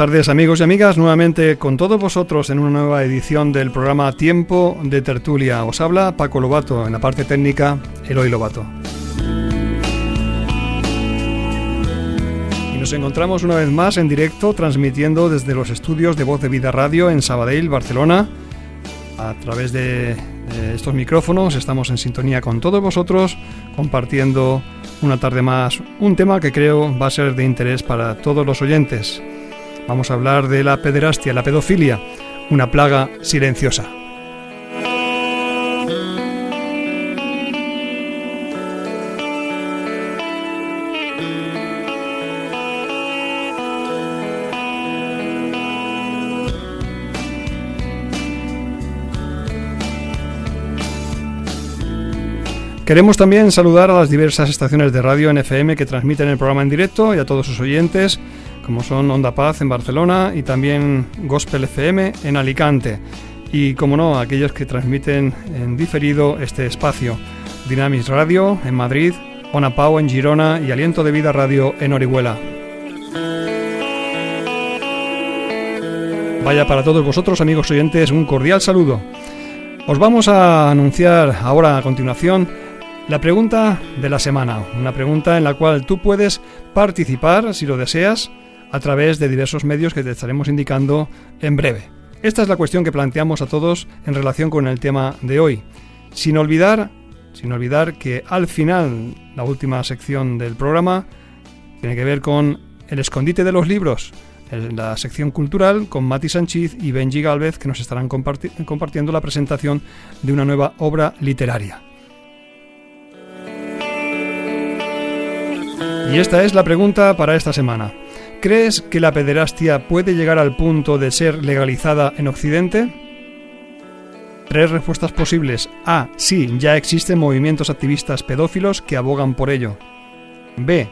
Tardes amigos y amigas, nuevamente con todos vosotros en una nueva edición del programa Tiempo de Tertulia. Os habla Paco Lobato, en la parte técnica Eloy Lobato. Y nos encontramos una vez más en directo transmitiendo desde los estudios de Voz de Vida Radio en Sabadell, Barcelona. A través de estos micrófonos estamos en sintonía con todos vosotros compartiendo una tarde más un tema que creo va a ser de interés para todos los oyentes. Vamos a hablar de la pederastia, la pedofilia, una plaga silenciosa. Queremos también saludar a las diversas estaciones de radio NFM que transmiten el programa en directo y a todos sus oyentes como son Onda Paz en Barcelona y también Gospel FM en Alicante. Y como no, aquellos que transmiten en diferido este espacio. Dynamis Radio en Madrid, Ona Pau en Girona y Aliento de Vida Radio en Orihuela. Vaya para todos vosotros, amigos oyentes, un cordial saludo. Os vamos a anunciar ahora a continuación la pregunta de la semana, una pregunta en la cual tú puedes participar si lo deseas a través de diversos medios que te estaremos indicando en breve. Esta es la cuestión que planteamos a todos en relación con el tema de hoy. Sin olvidar, sin olvidar que al final, la última sección del programa tiene que ver con el escondite de los libros, la sección cultural con Mati Sánchez y Benji Galvez que nos estarán compartiendo la presentación de una nueva obra literaria. Y esta es la pregunta para esta semana. ¿Crees que la pederastia puede llegar al punto de ser legalizada en Occidente? Tres respuestas posibles. A. Sí, ya existen movimientos activistas pedófilos que abogan por ello. B.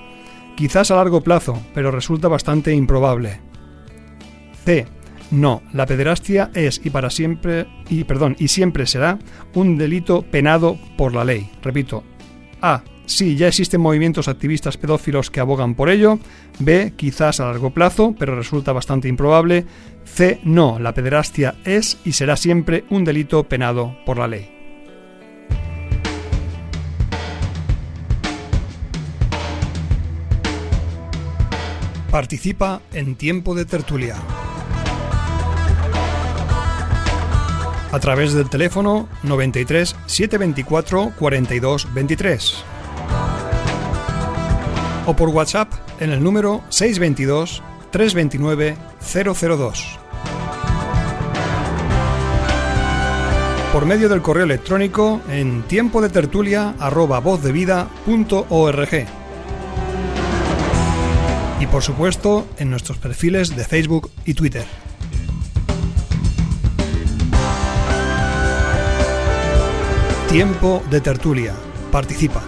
Quizás a largo plazo, pero resulta bastante improbable. C. No, la pederastia es y para siempre y perdón, y siempre será un delito penado por la ley. Repito. A. Sí, ya existen movimientos activistas pedófilos que abogan por ello. B, quizás a largo plazo, pero resulta bastante improbable. C, no, la pederastia es y será siempre un delito penado por la ley. Participa en tiempo de tertulia. A través del teléfono 93 724 42 23 o por WhatsApp en el número 622 329 002. Por medio del correo electrónico en tiempo de tertulia Y por supuesto en nuestros perfiles de Facebook y Twitter. Tiempo de tertulia. Participa.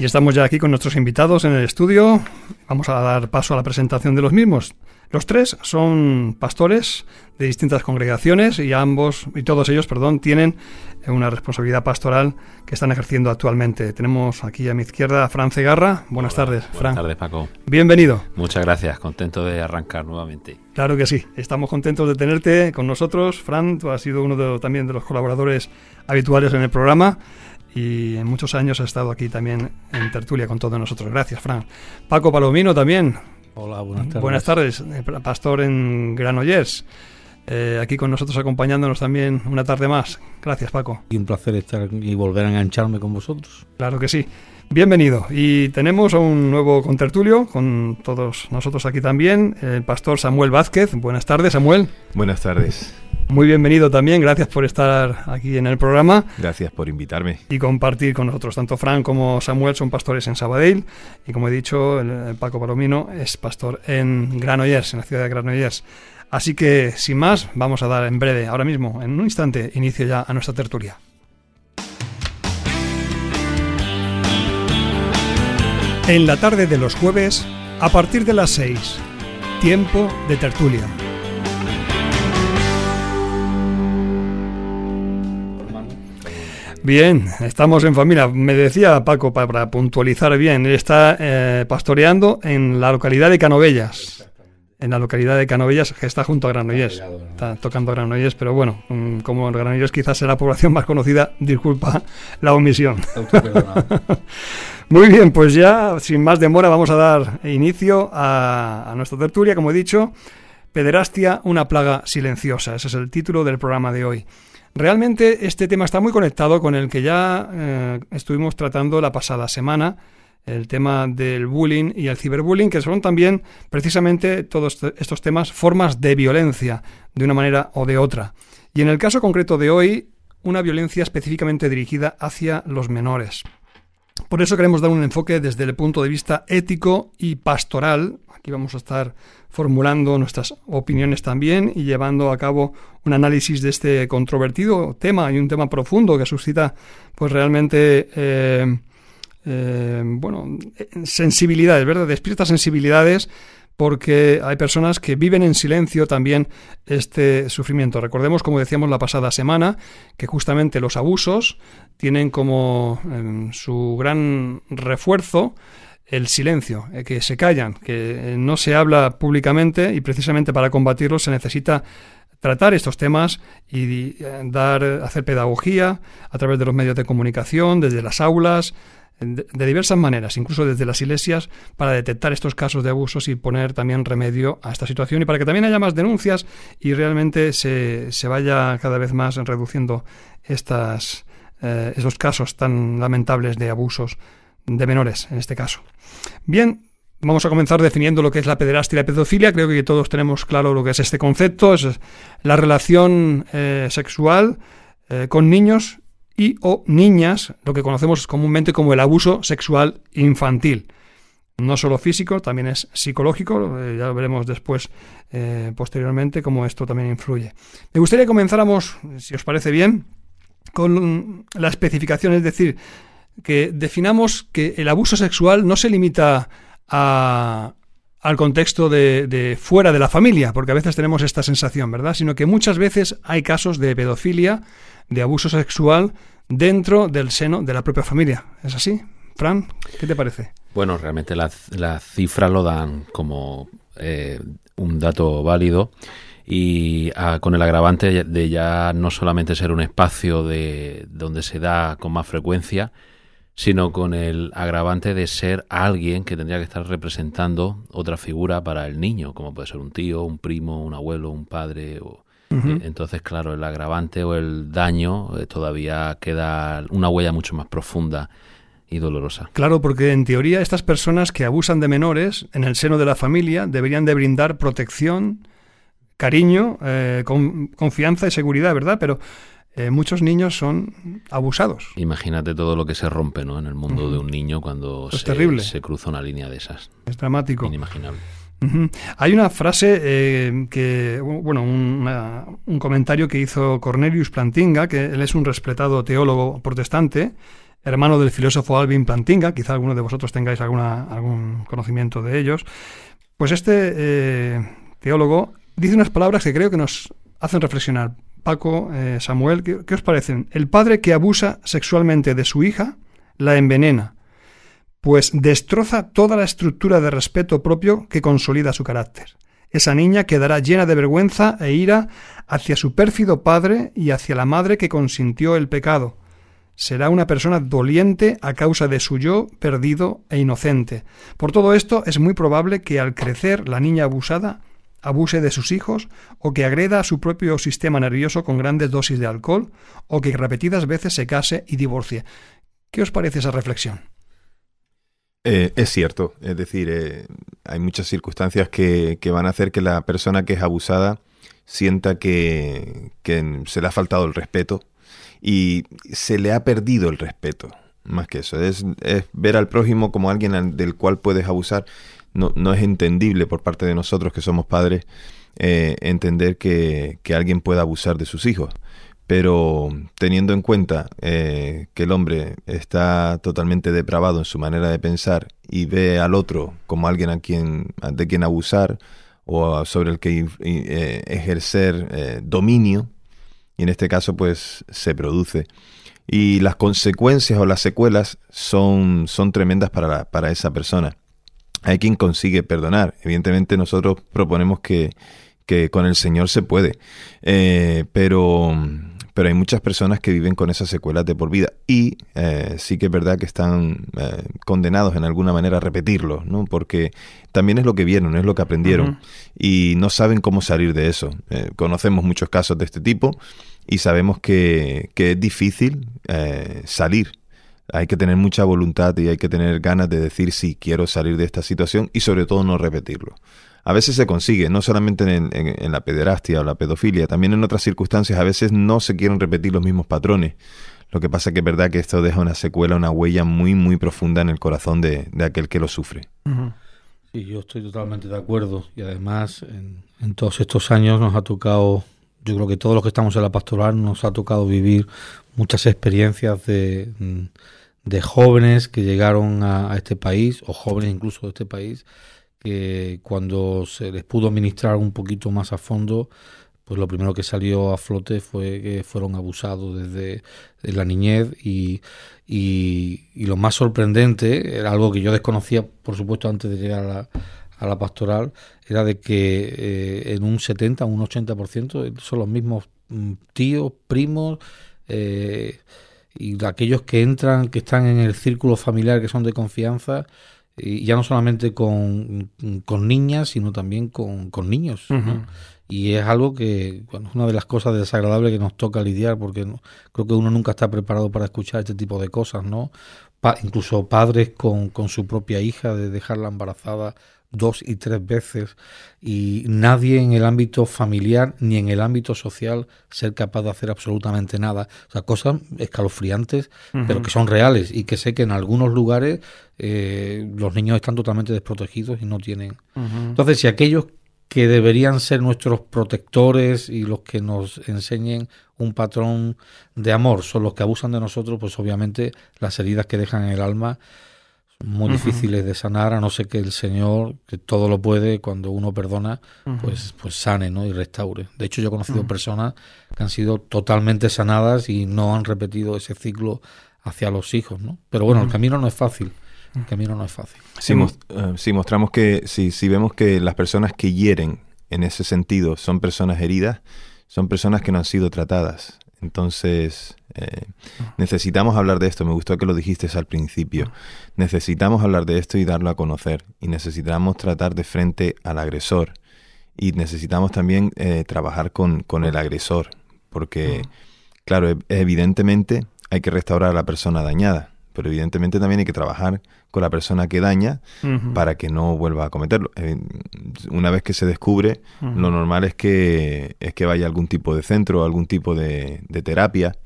Y estamos ya aquí con nuestros invitados en el estudio. Vamos a dar paso a la presentación de los mismos. Los tres son pastores de distintas congregaciones y ambos, y todos ellos, perdón, tienen una responsabilidad pastoral que están ejerciendo actualmente. Tenemos aquí a mi izquierda a Fran Cegarra. Buenas tardes, Fran. Buenas tardes, Paco. Bienvenido. Muchas gracias, contento de arrancar nuevamente. Claro que sí, estamos contentos de tenerte con nosotros. Fran, tú has sido uno también de los colaboradores habituales en el programa y en muchos años ha estado aquí también en tertulia con todos nosotros. Gracias, Fran. Paco Palomino también. Hola, buenas tardes. Buenas tardes, eh, pastor en Granollers. eh, aquí con nosotros acompañándonos también una tarde más. Gracias, Paco. Y un placer estar y volver a engancharme con vosotros. Claro que sí. Bienvenido. Y tenemos a un nuevo contertulio con todos nosotros aquí también, el pastor Samuel Vázquez. Buenas tardes, Samuel. Buenas tardes. Muy bienvenido también, gracias por estar aquí en el programa. Gracias por invitarme. Y compartir con nosotros. Tanto Fran como Samuel son pastores en Sabadell y como he dicho, el, Paco Palomino es pastor en Granollers, en la ciudad de Granollers. Así que, sin más, vamos a dar en breve, ahora mismo, en un instante, inicio ya a nuestra tertulia. En la tarde de los jueves, a partir de las 6, tiempo de tertulia. Bien, estamos en familia. Me decía Paco, para puntualizar bien, él está eh, pastoreando en la localidad de Canovellas. En la localidad de Canovellas, que está junto a Granollers. Está tocando Granollers, pero bueno, mm, como Granollers quizás sea la población más conocida, disculpa la omisión. Muy bien, pues ya, sin más demora, vamos a dar inicio a, a nuestra tertulia, como he dicho. Pederastia, una plaga silenciosa. Ese es el título del programa de hoy. Realmente este tema está muy conectado con el que ya eh, estuvimos tratando la pasada semana, el tema del bullying y el ciberbullying, que son también precisamente todos estos temas formas de violencia, de una manera o de otra. Y en el caso concreto de hoy, una violencia específicamente dirigida hacia los menores. Por eso queremos dar un enfoque desde el punto de vista ético y pastoral. Aquí vamos a estar formulando nuestras opiniones también y llevando a cabo un análisis de este controvertido tema y un tema profundo que suscita pues realmente eh, eh, bueno sensibilidades, ¿verdad? Despierta sensibilidades porque hay personas que viven en silencio también este sufrimiento. Recordemos, como decíamos la pasada semana, que justamente los abusos tienen como em, su gran refuerzo el silencio, eh, que se callan, que eh, no se habla públicamente y precisamente para combatirlo se necesita tratar estos temas y dar hacer pedagogía a través de los medios de comunicación, desde las aulas, de diversas maneras, incluso desde las iglesias, para detectar estos casos de abusos y poner también remedio a esta situación y para que también haya más denuncias y realmente se, se vaya cada vez más reduciendo estas, estos casos tan lamentables de abusos de menores, en este caso. Bien, Vamos a comenzar definiendo lo que es la pederastia y la pedofilia. Creo que todos tenemos claro lo que es este concepto. Es la relación eh, sexual eh, con niños y o niñas, lo que conocemos comúnmente como el abuso sexual infantil. No solo físico, también es psicológico. Eh, ya veremos después, posteriormente, cómo esto también influye. Me gustaría que comenzáramos, si os parece bien, con la especificación, es decir, que definamos que el abuso sexual no se limita al contexto de, fuera de la familia, porque a veces tenemos esta sensación, ¿verdad? Sino que muchas veces hay casos de pedofilia, de abuso sexual dentro del seno de la propia familia. ¿Es así? Fran, ¿qué te parece? Bueno, realmente las cifras lo dan como eh, un dato válido y ah, con el agravante de ya no solamente ser un espacio de donde se da con más frecuencia, sino con el agravante de ser alguien que tendría que estar representando otra figura para el niño, como puede ser un tío, un primo, un abuelo, un padre. O, eh, entonces, claro, el agravante o el daño eh, todavía queda una huella mucho más profunda y dolorosa. Claro, porque en teoría estas personas que abusan de menores en el seno de la familia deberían de brindar protección, cariño, eh, confianza y seguridad, ¿verdad? Pero eh, muchos niños son abusados. Imagínate todo lo que se rompe ¿no? en el mundo de un niño cuando se, se, cruza una línea de esas. Es dramático. Inimaginable. Hay una frase eh, que, bueno, un comentario que hizo Cornelius Plantinga, que él es un respetado teólogo protestante, hermano del filósofo Alvin Plantinga, quizá alguno de vosotros tengáis alguna, algún conocimiento de ellos. Pues este eh, teólogo dice unas palabras que creo que nos hacen reflexionar. Paco, eh, Samuel, ¿qué, os parecen? El padre que abusa sexualmente de su hija la envenena, pues destroza toda la estructura de respeto propio que consolida su carácter. Esa niña quedará llena de vergüenza e ira hacia su pérfido padre y hacia la madre que consintió el pecado. Será una persona doliente a causa de su yo perdido e inocente. Por todo esto es muy probable que al crecer la niña abusada abuse de sus hijos o que agreda a su propio sistema nervioso con grandes dosis de alcohol o que repetidas veces se case y divorcie. ¿Qué os parece esa reflexión? Eh, es cierto, es decir, eh, hay muchas circunstancias que, que, van a hacer que la persona que es abusada sienta que, que se le ha faltado el respeto y se le ha perdido el respeto. Más que eso, es, es ver al prójimo como alguien del cual puedes abusar. No, no, es entendible por parte de nosotros que somos padres eh, entender que, que, alguien pueda abusar de sus hijos. Pero teniendo en cuenta eh, que el hombre está totalmente depravado en su manera de pensar y ve al otro como alguien a quien, de quien abusar o sobre el que eh, ejercer eh, dominio, y en este caso pues se produce. Y las consecuencias o las secuelas son, son tremendas para, para esa persona. Hay quien consigue perdonar. Evidentemente nosotros proponemos que, que con el Señor se puede. Pero pero hay muchas personas que viven con esas secuelas de por vida y eh, sí que es verdad que están eh, condenados en alguna manera a repetirlo, ¿no? Porque también es lo que vieron, es lo que aprendieron uh -huh. y no saben cómo salir de eso. Eh, conocemos muchos casos de este tipo y sabemos que, que es difícil eh, salir. Hay que tener mucha voluntad y hay que tener ganas de decir si sí, quiero salir de esta situación y sobre todo no repetirlo a veces se consigue, no solamente en, en, en, la pederastia o la pedofilia, también en otras circunstancias a veces no se quieren repetir los mismos patrones. Lo que pasa que es verdad que esto deja una secuela, una huella muy, muy profunda en el corazón de, de aquel que lo sufre. Sí, yo estoy totalmente de acuerdo y además en, en, todos estos años nos ha tocado, yo creo que todos los que estamos en la pastoral nos ha tocado vivir muchas experiencias de, de jóvenes que llegaron a, este país o jóvenes incluso de este país que cuando se les pudo administrar un poquito más a fondo, pues lo primero que salió a flote fue que fueron abusados desde la niñez y, y, y, lo más sorprendente, era algo que yo desconocía, por supuesto, antes de llegar a la, a la pastoral, era de que eh, en un 70, un 80% son los mismos mm, tíos, primos, eh, y aquellos que entran, que están en el círculo familiar, que son de confianza, y ya no solamente con, con niñas, sino también con, con niños. Uh -huh. ¿no? Y es algo que, bueno, es una de las cosas desagradables que nos toca lidiar, porque no, creo que uno nunca está preparado para escuchar este tipo de cosas, ¿no? Pa incluso padres con, con su propia hija, de dejarla embarazada dos y tres veces y nadie en el ámbito familiar ni en el ámbito social ser capaz de hacer absolutamente nada. O sea, cosas escalofriantes, uh -huh. pero que son reales y que sé que en algunos lugares eh, los niños están totalmente desprotegidos y no tienen. Uh -huh. Entonces, si aquellos que deberían ser nuestros protectores y los que nos enseñen un patrón de amor son los que abusan de nosotros, pues obviamente las heridas que dejan en el alma muy uh -huh. difíciles de sanar, a no ser que el Señor, que todo lo puede, cuando uno perdona, uh -huh. pues, pues sane ¿no? y restaure. De hecho, yo he conocido uh -huh. personas que han sido totalmente sanadas y no han repetido ese ciclo hacia los hijos. ¿no? Pero bueno, el camino no es fácil. El camino no es fácil. Si, uh, si mostramos que, si, si vemos que las personas que hieren en ese sentido son personas heridas, son personas que no han sido tratadas. Entonces, eh, necesitamos hablar de esto. Me gustó que lo dijiste al principio. Necesitamos hablar de esto y darlo a conocer. Y necesitamos tratar de frente al agresor. Y necesitamos también eh, trabajar con, con, el agresor. Porque, claro, evidentemente hay que restaurar a la persona dañada. Pero evidentemente también hay que trabajar con la persona que daña uh -huh. para que no vuelva a cometerlo. Eh, una vez que se descubre, uh -huh. lo normal es que, es que vaya a algún tipo de centro, algún tipo de, de terapia.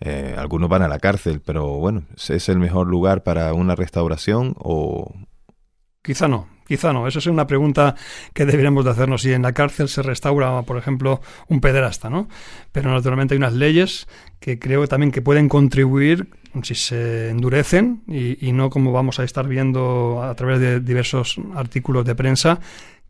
Eh, algunos van a la cárcel, pero bueno, ¿es el mejor lugar para una restauración o...? Quizá no, quizá no. Esa es una pregunta que deberíamos de hacernos si en la cárcel se restaura, por ejemplo, un pederasta, ¿no? Pero naturalmente hay unas leyes que creo también que pueden contribuir si se endurecen y, y no como vamos a estar viendo a través de diversos artículos de prensa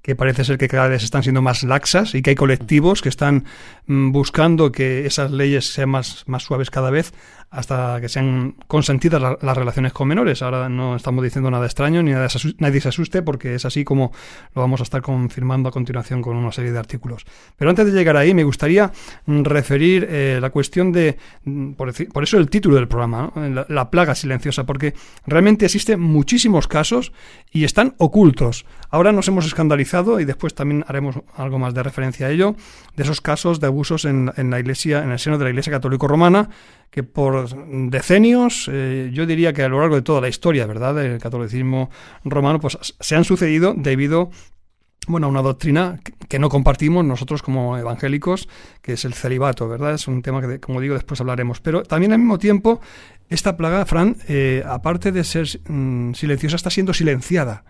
que parece ser que cada vez están siendo más laxas y que hay colectivos que están mm, buscando que esas leyes sean más, más suaves cada vez hasta que sean consentidas la, las relaciones con menores. Ahora no estamos diciendo nada extraño ni nada, nadie se asuste porque es así como lo vamos a estar confirmando a continuación con una serie de artículos. Pero antes de llegar ahí me gustaría mm, referir eh, la cuestión de, mm, por, decir, por, eso el título del programa, ¿no? la, la plaga silenciosa, porque realmente existen muchísimos casos y están ocultos. Ahora nos hemos escandalizado y después también haremos algo más de referencia a ello, de esos casos de abusos en, la iglesia, en el seno de la Iglesia Católico Romana, que por decenios, eh, yo diría que a lo largo de toda la historia, ¿verdad?, del catolicismo romano, pues se han sucedido debido bueno, una doctrina que no compartimos nosotros como evangélicos, que es el celibato, ¿verdad? Es un tema que, como digo, después hablaremos. Pero también al mismo tiempo, esta plaga, Fran, eh, aparte de ser mm, silenciosa, está siendo silenciada.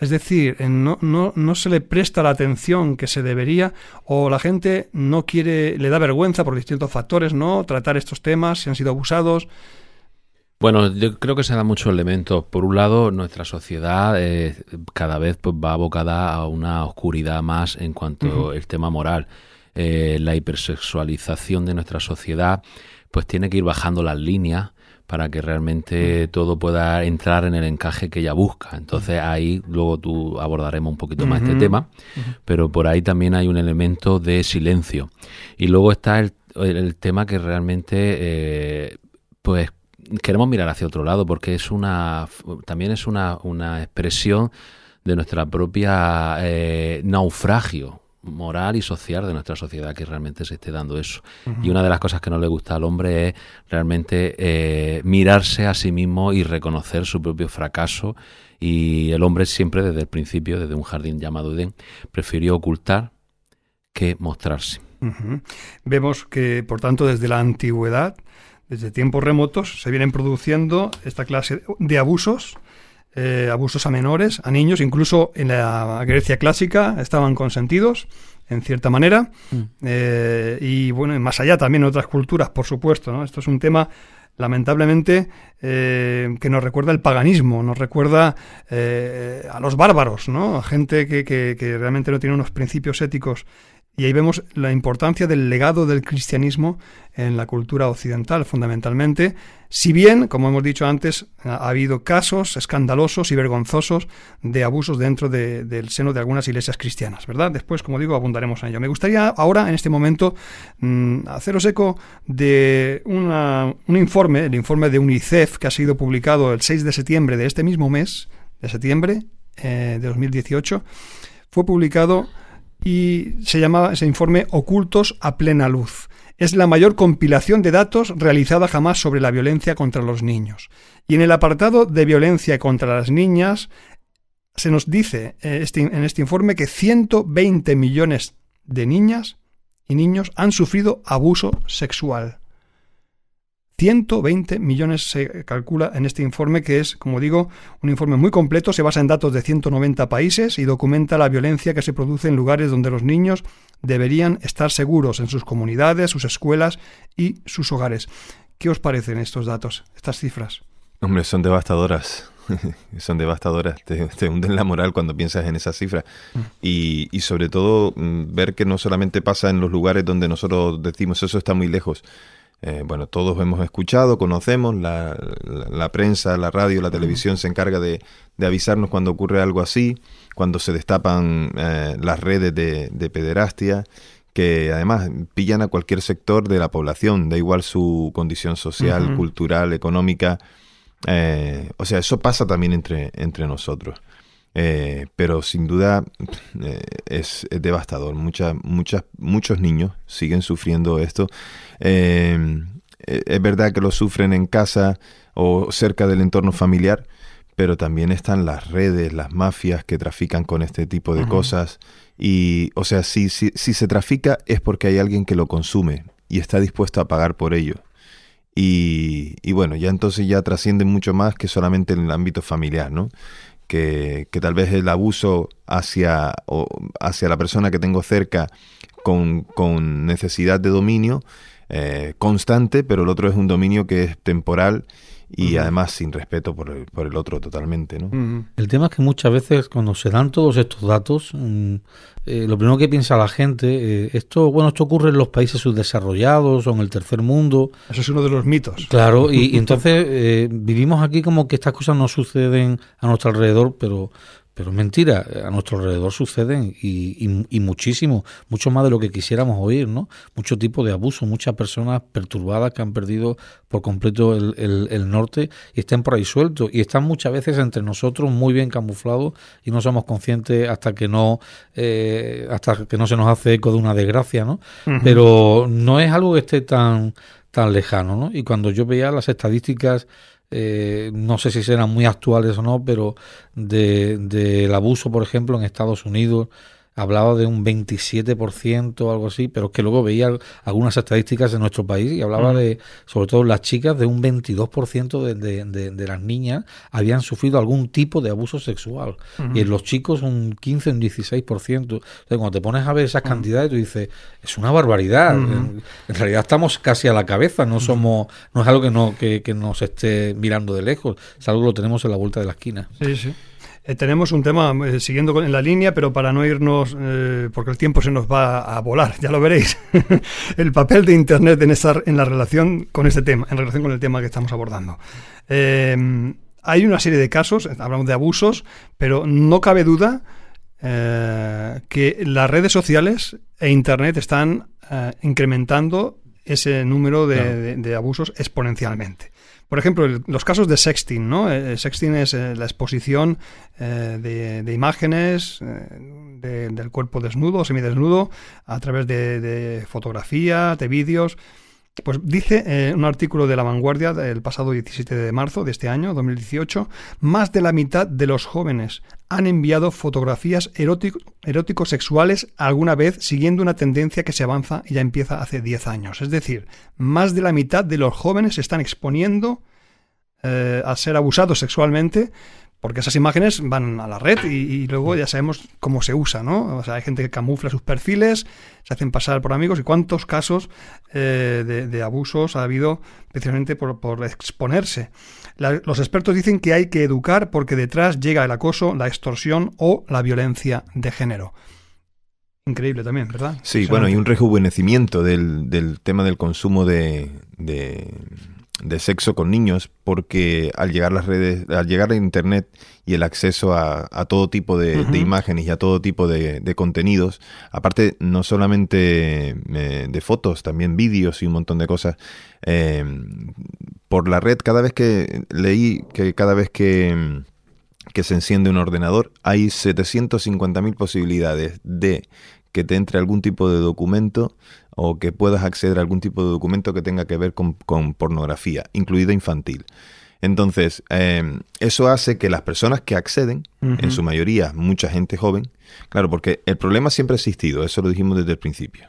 Es decir, no, no, no, se le presta la atención que se debería o la gente no quiere, le da vergüenza por distintos factores, ¿no? Tratar estos temas, si han sido abusados. Bueno, yo creo que se da muchos elementos. Por un lado, nuestra sociedad eh, cada vez pues, va abocada a una oscuridad más en cuanto al tema moral. Eh, la hipersexualización de nuestra sociedad pues tiene que ir bajando las líneas para que realmente todo pueda entrar en el encaje que ella busca. Entonces ahí luego tú abordaremos un poquito más este tema, pero por ahí también hay un elemento de silencio. Y luego está el, el tema que realmente eh, pues queremos mirar hacia otro lado porque es una también es una, una expresión de nuestra propia eh, naufragio moral y social de nuestra sociedad que realmente se esté dando eso. Y una de las cosas que no le gusta al hombre es realmente eh, mirarse a sí mismo y reconocer su propio fracaso. Y el hombre siempre desde el principio, desde un jardín llamado Edén, prefirió ocultar que mostrarse. Vemos que, por tanto, desde la antigüedad, desde tiempos remotos, se vienen produciendo esta clase de abusos eh, abusos a menores, a niños, incluso en la Grecia clásica estaban consentidos, en cierta manera, mm. eh, y bueno, más allá también en otras culturas, por supuesto, ¿no? Esto es un tema lamentablemente, eh, que nos recuerda el paganismo, nos recuerda a los bárbaros, ¿no? A gente que, que, realmente no tiene unos principios éticos y ahí vemos la importancia del legado del cristianismo en la cultura occidental, fundamentalmente. Si bien, como hemos dicho antes, ha habido casos escandalosos y vergonzosos de abusos dentro del seno de algunas iglesias cristianas, ¿verdad? Después, como digo, abundaremos en ello. Me gustaría ahora, en este momento, mm, haceros eco de un informe, el informe de UNICEF, que ha sido publicado el 6 de septiembre de este mismo mes, de septiembre eh, de 2018. Fue publicado y se llamaba ese informe Ocultos a plena luz. Es la mayor compilación de datos realizada jamás sobre la violencia contra los niños. Y en el apartado de violencia contra las niñas se nos dice eh, este, en este informe que 120 millones de niñas y niños han sufrido abuso sexual. 120 millones se calcula en este informe, que es, como digo, un informe muy completo, se basa en datos de 190 países y documenta la violencia que se produce en lugares donde los niños deberían estar seguros, en sus comunidades, sus escuelas y sus hogares. ¿Qué os parecen estos datos, estas cifras? Hombre, son devastadoras. son devastadoras, te, hunden la moral cuando piensas en esas cifras. Mm. Y, y, sobre todo mm, ver que no solamente pasa en los lugares donde nosotros decimos eso está muy lejos, eh, bueno, todos hemos escuchado, conocemos, la, la, prensa, la radio, la televisión se encarga de, de, avisarnos cuando ocurre algo así, cuando se destapan eh, las redes de, de, pederastia, que además pillan a cualquier sector de la población, da igual su condición social, cultural, económica. Eh, o sea, eso pasa también entre, entre nosotros. pero sin duda es, es, devastador. Muchas, muchas, muchos niños siguen sufriendo esto eh, es verdad que lo sufren en casa o cerca del entorno familiar, pero también están las redes, las mafias que trafican con este tipo de cosas. Y, o sea, si, si, si, se trafica es porque hay alguien que lo consume y está dispuesto a pagar por ello. Y, y bueno, ya entonces ya trasciende mucho más que solamente en el ámbito familiar, ¿no? Que, que tal vez el abuso hacia, o hacia la persona que tengo cerca con, con necesidad de dominio eh, constante, pero el otro es un dominio que es temporal y además sin respeto por el, por el otro totalmente. ¿no? El tema es que muchas veces cuando se dan todos estos datos, mm, eh, lo primero que piensa la gente, eh, esto bueno esto ocurre en los países subdesarrollados o en el tercer mundo. Eso es uno de los mitos. Claro, y, entonces vivimos aquí como que estas cosas no suceden a nuestro alrededor, pero pero mentira, a nuestro alrededor suceden y, y, muchísimo, mucho más de lo que quisiéramos oír, ¿no? Mucho tipo de abuso, muchas personas perturbadas que han perdido por completo el, el, norte y están por ahí sueltos y están muchas veces entre nosotros muy bien camuflados y no somos conscientes hasta que no eh, hasta que no se nos hace eco de una desgracia, ¿no? Pero no es algo que esté tan tan lejano, ¿no? Y cuando yo veía las estadísticas eh, no sé si serán muy actuales o no, pero del de, abuso, por ejemplo, en Estados Unidos, hablaba de un 27% o algo así, pero es que luego veía algunas estadísticas de nuestro país y hablaba de, sobre todo las chicas, de un 22% de, de, de, las niñas habían sufrido algún tipo de abuso sexual. Y en los chicos un 15, un 16%. Entonces, cuando te pones a ver esas cantidades, tú dices, es una barbaridad. en, realidad estamos casi a la cabeza, no somos, no es algo que, no, que, que nos esté mirando de lejos, es algo que lo tenemos en la vuelta de la esquina. Sí, sí. Eh, tenemos un tema eh, siguiendo en la línea, pero para no irnos, eh, porque el tiempo se nos va a volar, ya lo veréis. el papel de Internet en, esa, en la relación con este tema, en relación con el tema que estamos abordando. hay una serie de casos, hablamos de abusos, pero no cabe duda que las redes sociales e Internet están incrementando ese número de abusos exponencialmente. Por ejemplo, los casos de sexting, ¿no? El sexting es eh, la exposición eh, de, imágenes eh, del cuerpo desnudo semidesnudo a través de, fotografías, de vídeos. Pues dice un artículo de La Vanguardia del pasado 17 de marzo de este año, 2018, más de la mitad de los jóvenes han enviado fotografías eróticos sexuales alguna vez siguiendo una tendencia que se avanza y ya empieza hace 10 años. Es decir, más de la mitad de los jóvenes se están exponiendo eh, a ser abusados sexualmente porque esas imágenes van a la red y, luego ya sabemos cómo se usa, ¿no? O sea, hay gente que camufla sus perfiles, se hacen pasar por amigos y cuántos casos eh, de, abusos ha habido precisamente por, por exponerse los expertos dicen que hay que educar porque detrás llega el acoso, la extorsión o la violencia de género. Increíble también, ¿verdad? Sí, bueno, y un rejuvenecimiento del, del tema del consumo de, de sexo con niños porque al llegar las redes, al llegar a internet y el acceso a, todo tipo de, imágenes y a todo tipo de, contenidos, aparte no solamente eh, de fotos, también vídeos y un montón de cosas, eh, por la red cada vez que leí que cada vez que, que se enciende un ordenador hay 750.000 posibilidades de que te entre algún tipo de documento o que puedas acceder a algún tipo de documento que tenga que ver con, pornografía, incluida infantil. Entonces, em, eso hace que las personas que acceden, en su mayoría mucha gente joven, claro, porque el problema siempre ha existido, eso lo dijimos desde el principio.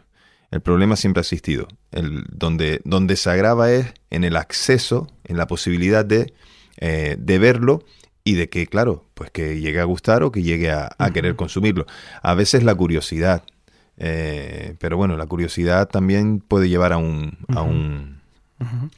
El problema siempre ha existido. El, donde, donde se agrava es en el acceso, en la posibilidad de, eh, de verlo y de que, claro, pues que llegue a gustar o que llegue a, a querer consumirlo. A veces la curiosidad, eh, pero bueno, la curiosidad también puede llevar a un, a un,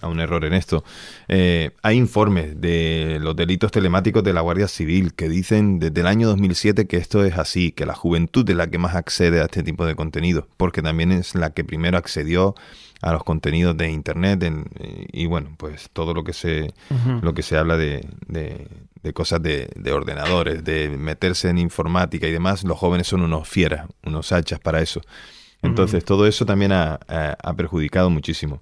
a un error en esto. Eh, hay informes de los delitos telemáticos de la Guardia Civil que dicen desde el año 2007 que esto es así, que la juventud es la que más accede a este tipo de contenido, porque también es la que primero accedió a los contenidos de internet y bueno pues todo lo que se lo que se habla de, de cosas de, ordenadores, de meterse en informática y demás, los jóvenes son unos fieras, unos hachas para eso. Entonces, todo eso también ha, perjudicado muchísimo.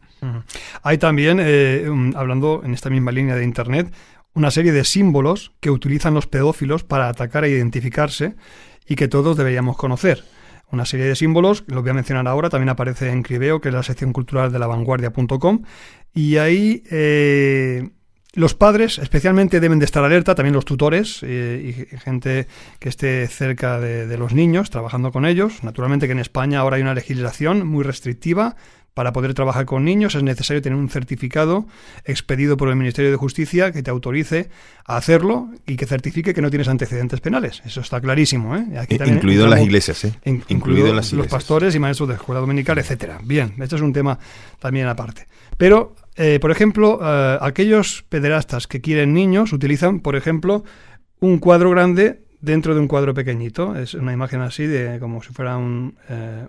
Hay también, eh, hablando en esta misma línea de Internet, una serie de símbolos que utilizan los pedófilos para atacar e identificarse y que todos deberíamos conocer. Una serie de símbolos, lo voy a mencionar ahora, también aparece en Cribeo, que es la sección cultural de la vanguardia.com, y ahí eh, los padres especialmente deben de estar alerta, también los tutores eh, y gente que esté cerca de, los niños, trabajando con ellos. Naturalmente que en España ahora hay una legislación muy restrictiva. Para poder trabajar con niños es necesario tener un certificado expedido por el Ministerio de Justicia que te autorice a hacerlo y que certifique que no tienes antecedentes penales. Eso está clarísimo. ¿eh? Aquí incluido en las iglesias, ¿eh? incluido las los pastores y maestros de escuela dominical, etcétera. Bien, esto es un tema también aparte. Pero eh, por ejemplo, eh, aquellos pederastas que quieren niños utilizan, por ejemplo, un cuadro grande dentro de un cuadro pequeñito. Es una imagen así de como si fuera un, eh,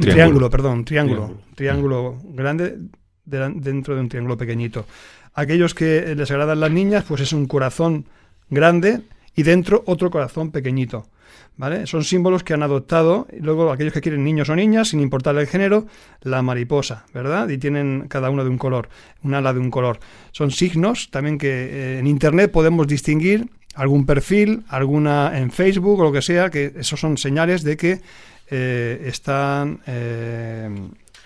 triángulo, perdón, un triángulo, triángulo, grande dentro de un triángulo pequeñito. Aquellos que les agradan las niñas, pues es un corazón grande y dentro otro corazón pequeñito. ¿Vale? Son símbolos que han adoptado, y luego aquellos que quieren niños o niñas, sin importar el género, la mariposa, ¿verdad? Y tienen cada uno de un color, un ala de un color. Son signos también que eh, en Internet podemos distinguir algún perfil, alguna en Facebook o lo que sea, que esos son señales de que eh, están eh,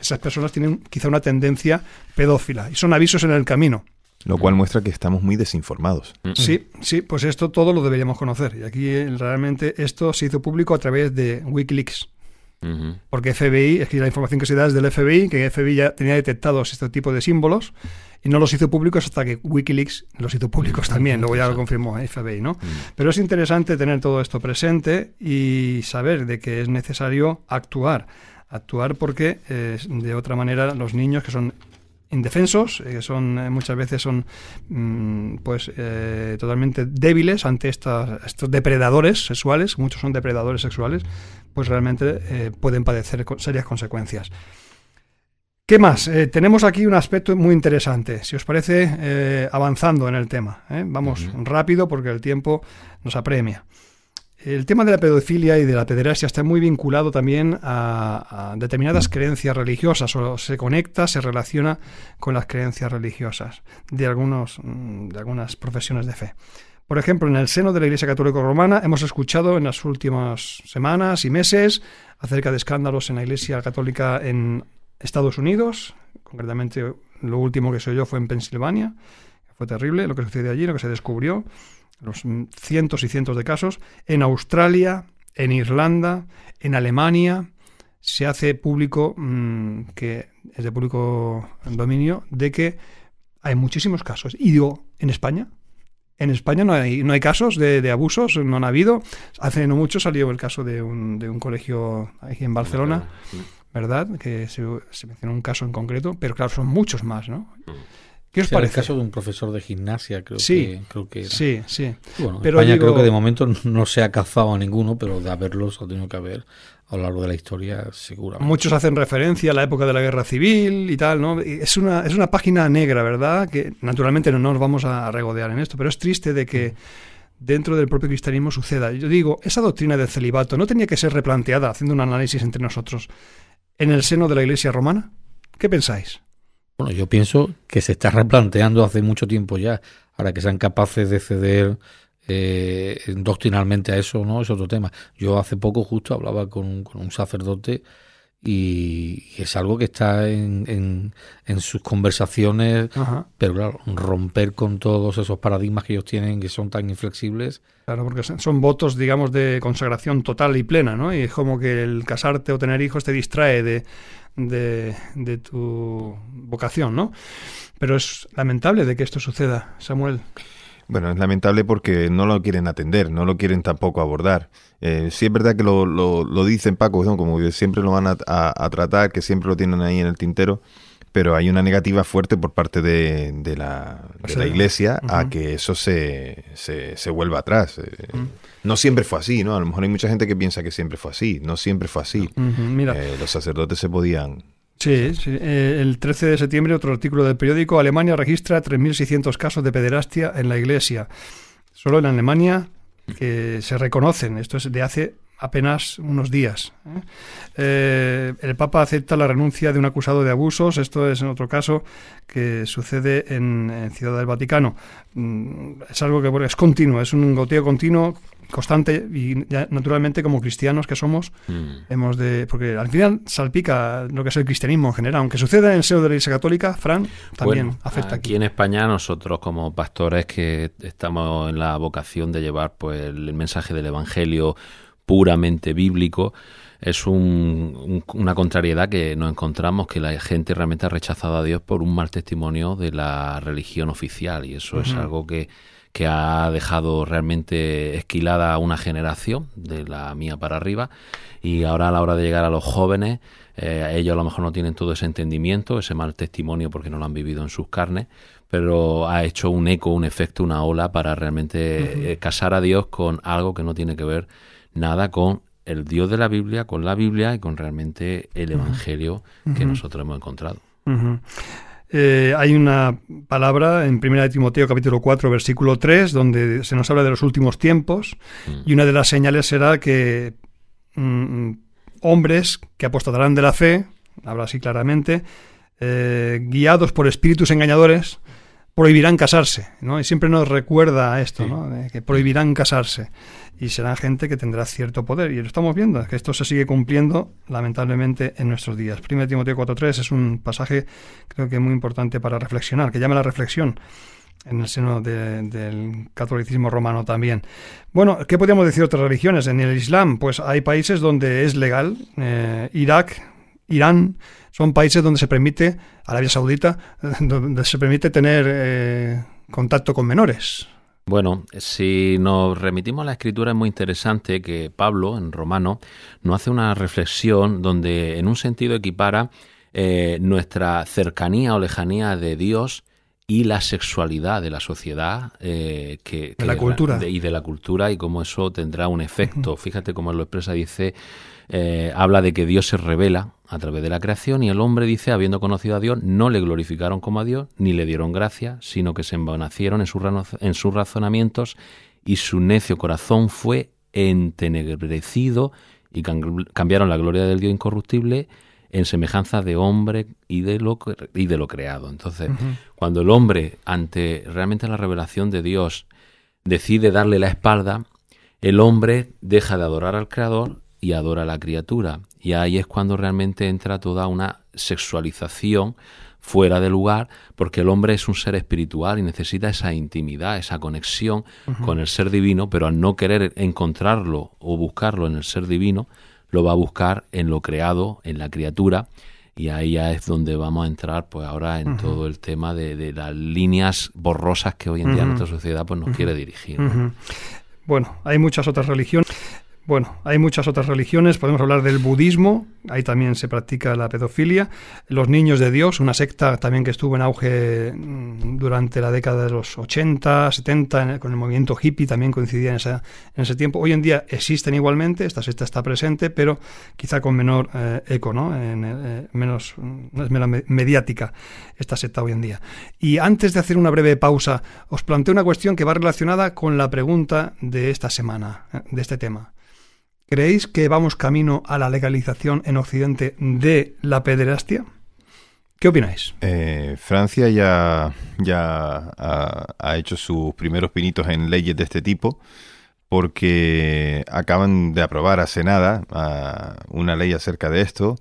esas personas tienen quizá una tendencia pedófila y son avisos en el camino. Lo cual muestra que estamos muy desinformados. Sí, sí, pues esto todo lo deberíamos conocer. Y aquí eh, realmente esto se hizo público a través de Wikileaks. Porque FBI, es que la información que se da es del FBI, que FBI ya tenía detectados este tipo de símbolos y no los hizo públicos hasta que Wikileaks los hizo públicos también, luego ya lo confirmó FBI, ¿no? Pero es interesante tener todo esto presente y saber de que es necesario actuar. Actuar porque eh, de otra manera los niños que son indefensos, que son eh, muchas veces son mm, pues eh, totalmente débiles ante estas, estos depredadores sexuales, muchos son depredadores sexuales, pues realmente eh, pueden padecer serias consecuencias. ¿Qué más? tenemos aquí un aspecto muy interesante, si os parece, avanzando en el tema. Vamos rápido porque el tiempo nos apremia. El tema de la pedofilia y de la pederastia está muy vinculado también a, determinadas creencias religiosas o se conecta, se relaciona con las creencias religiosas de, algunos, mm, de algunas profesiones de fe. Por ejemplo, en el seno de la Iglesia Católica Romana hemos escuchado en las últimas semanas y meses acerca de escándalos en la Iglesia Católica en Estados Unidos, concretamente lo último que se oyó fue en Pensilvania, fue terrible lo que sucedió allí, lo que se descubrió los cientos y cientos de casos, en Australia, en Irlanda, en Alemania, se hace público, mm, que es de público dominio, de que hay muchísimos casos. Y digo, ¿en España? En España no hay, no hay casos de, abusos, no han habido. Hace no mucho salió el caso de un, de un colegio aquí en Barcelona, ¿verdad? Que se, se, mencionó un caso en concreto, pero claro, son muchos más, ¿no? ¿Qué os parece? El caso de un profesor de gimnasia, creo, que, creo que era. Sí, sí. Bueno, pero España creo que de momento no se ha cazado a ninguno, pero de haberlos ha tenido que haber a lo largo de la historia, seguramente. Muchos hacen referencia a la época de la guerra civil y tal, ¿no? Es una, es una página negra, ¿verdad? Que naturalmente no nos vamos a regodear en esto, pero es triste de que dentro del propio cristianismo suceda. Yo digo, esa doctrina del celibato no tenía que ser replanteada, haciendo un análisis entre nosotros, en el seno de la Iglesia romana. ¿Qué pensáis? Bueno, yo pienso que se está replanteando hace mucho tiempo ya. Ahora que sean capaces de ceder eh, doctrinalmente a eso, ¿no? Es otro tema. Yo hace poco justo hablaba con, un sacerdote y, es algo que está en, en, sus conversaciones, pero claro, romper con todos esos paradigmas que ellos tienen que son tan inflexibles. Claro, porque son votos, digamos, de consagración total y plena, ¿no? Y es como que el casarte o tener hijos te distrae de de, tu vocación, ¿no? Pero es lamentable de que esto suceda, Samuel. Bueno, es lamentable porque no lo quieren atender, no lo quieren tampoco abordar. Eh, sí es verdad que lo, lo, dicen Paco, como que siempre lo van a, tratar, que siempre lo tienen ahí en el tintero, pero hay una negativa fuerte por parte de, de, la, de la, Iglesia a que eso se, se, se vuelva atrás. Eh, no siempre fue así, ¿no? A lo mejor hay mucha gente que piensa que siempre fue así. No siempre fue así. Mira. Eh, los sacerdotes se podían... Sí, sí. Eh, el 13 de septiembre, otro artículo del periódico, Alemania registra 3.600 casos de pederastia en la iglesia. Solo en Alemania que se reconocen. Esto es de hace apenas unos días. ¿eh? Eh, el Papa acepta la renuncia de un acusado de abusos. Esto es en otro caso que sucede en, Ciudad del Vaticano. Mm, es algo que es continuo, es un goteo continuo, constante y naturalmente como cristianos que somos mm. hemos de porque al final salpica lo que es el cristianismo en general aunque suceda en el seno de la Iglesia Católica Fran también afecta aquí. aquí en España nosotros como pastores que estamos en la vocación de llevar pues el mensaje del Evangelio puramente bíblico, es una contrariedad que nos encontramos que la gente realmente ha rechazado a Dios por un mal testimonio de la religión oficial. Y eso es algo que, que ha dejado realmente esquilada a una generación, de la mía para arriba, y ahora a la hora de llegar a los jóvenes, eh, ellos a lo mejor no tienen todo ese entendimiento, ese mal testimonio porque no lo han vivido en sus carnes, pero ha hecho un eco, un efecto, una ola para realmente eh, casar a Dios con algo que no tiene que ver nada con el Dios de la Biblia, con la Biblia y con realmente el Evangelio que nosotros hemos encontrado. eh, hay una palabra en 1 Timoteo capítulo 4 versículo 3 donde se nos habla de los últimos tiempos Mm. y una de las señales será que mm, hombres que apostatarán de la fe, habla así claramente, eh, guiados por espíritus engañadores, prohibirán casarse, ¿no? Y siempre nos recuerda esto, Sí. ¿no? De que prohibirán casarse. Y será gente que tendrá cierto poder. Y lo estamos viendo, que esto se sigue cumpliendo, lamentablemente, en nuestros días. 1 Timoteo 4.3 es un pasaje, creo que muy importante para reflexionar, que llama a la reflexión en el seno de- del catolicismo romano también. Bueno, ¿qué podríamos decir de otras religiones? En el Islam, pues hay países donde es legal. eh, Irak, Irán, son países donde se permite, Arabia Saudita, donde se permite tener eh, contacto con menores. Bueno, si nos remitimos a la escritura es muy interesante que Pablo, en Romano, nos hace una reflexión donde en un sentido equipara eh, nuestra cercanía o lejanía de Dios y la sexualidad de la sociedad eh, que, De la cultura. de- y de la cultura y cómo eso tendrá un efecto. Fíjate cómo él lo expresa, dice, eh, habla de que Dios se revela a través de la creación y el hombre dice, habiendo conocido a Dios, no le glorificaron como a Dios, ni le dieron gracia, sino que se envanecieron en, sus rano- en sus razonamientos y su necio corazón fue entenebrecido y cam- cambiaron la gloria del Dios incorruptible en semejanza de hombre y de lo, y de lo creado. Entonces, cuando el hombre, ante realmente la revelación de Dios, decide darle la espalda, el hombre deja de adorar al Creador y adora a la criatura. Y ahí es cuando realmente entra toda una sexualización fuera de lugar, porque el hombre es un ser espiritual y necesita esa intimidad, esa conexión con el ser divino, pero al no querer encontrarlo o buscarlo en el ser divino, lo va a buscar en lo creado, en la criatura, y ahí ya es donde vamos a entrar pues ahora en todo el tema de, de las líneas borrosas que hoy en día nuestra sociedad pues nos quiere dirigir. Bueno, hay muchas otras religiones. Bueno, hay muchas otras religiones. Podemos hablar del budismo. Ahí también se practica la pedofilia. Los niños de Dios, una secta también que estuvo en auge mm, durante la década de los 80, 70, en el- con el movimiento hippie también coincidía en, esa- en ese tiempo. Hoy en día existen igualmente. Esta secta está presente, pero quizá con menor eh, eco, ¿no? En, eh, menos, no es menos me- mediática esta secta hoy en día. Y antes de hacer una breve pausa, os planteo una cuestión que va relacionada con la pregunta de esta semana, eh, de este tema. ¿Creéis que vamos camino a la legalización en Occidente de la pederastia? ¿Qué opináis? Eh, Francia ya, ya ha, hecho sus primeros pinitos en leyes de este tipo porque acaban de aprobar hace nada ah, una ley acerca de esto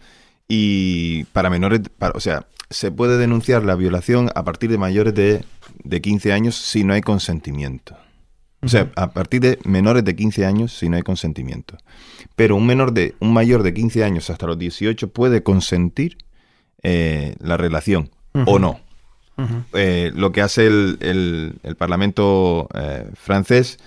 y para menores, o sea, se puede denunciar la violación a partir de mayores de, de 15 años si no hay consentimiento. O sea, a partir de menores de 15 años si no hay consentimiento. Pero un menor de un mayor de 15 años hasta los 18 puede consentir eh, la relación o no. Eh, lo que hace el, el- el Parlamento eh, francés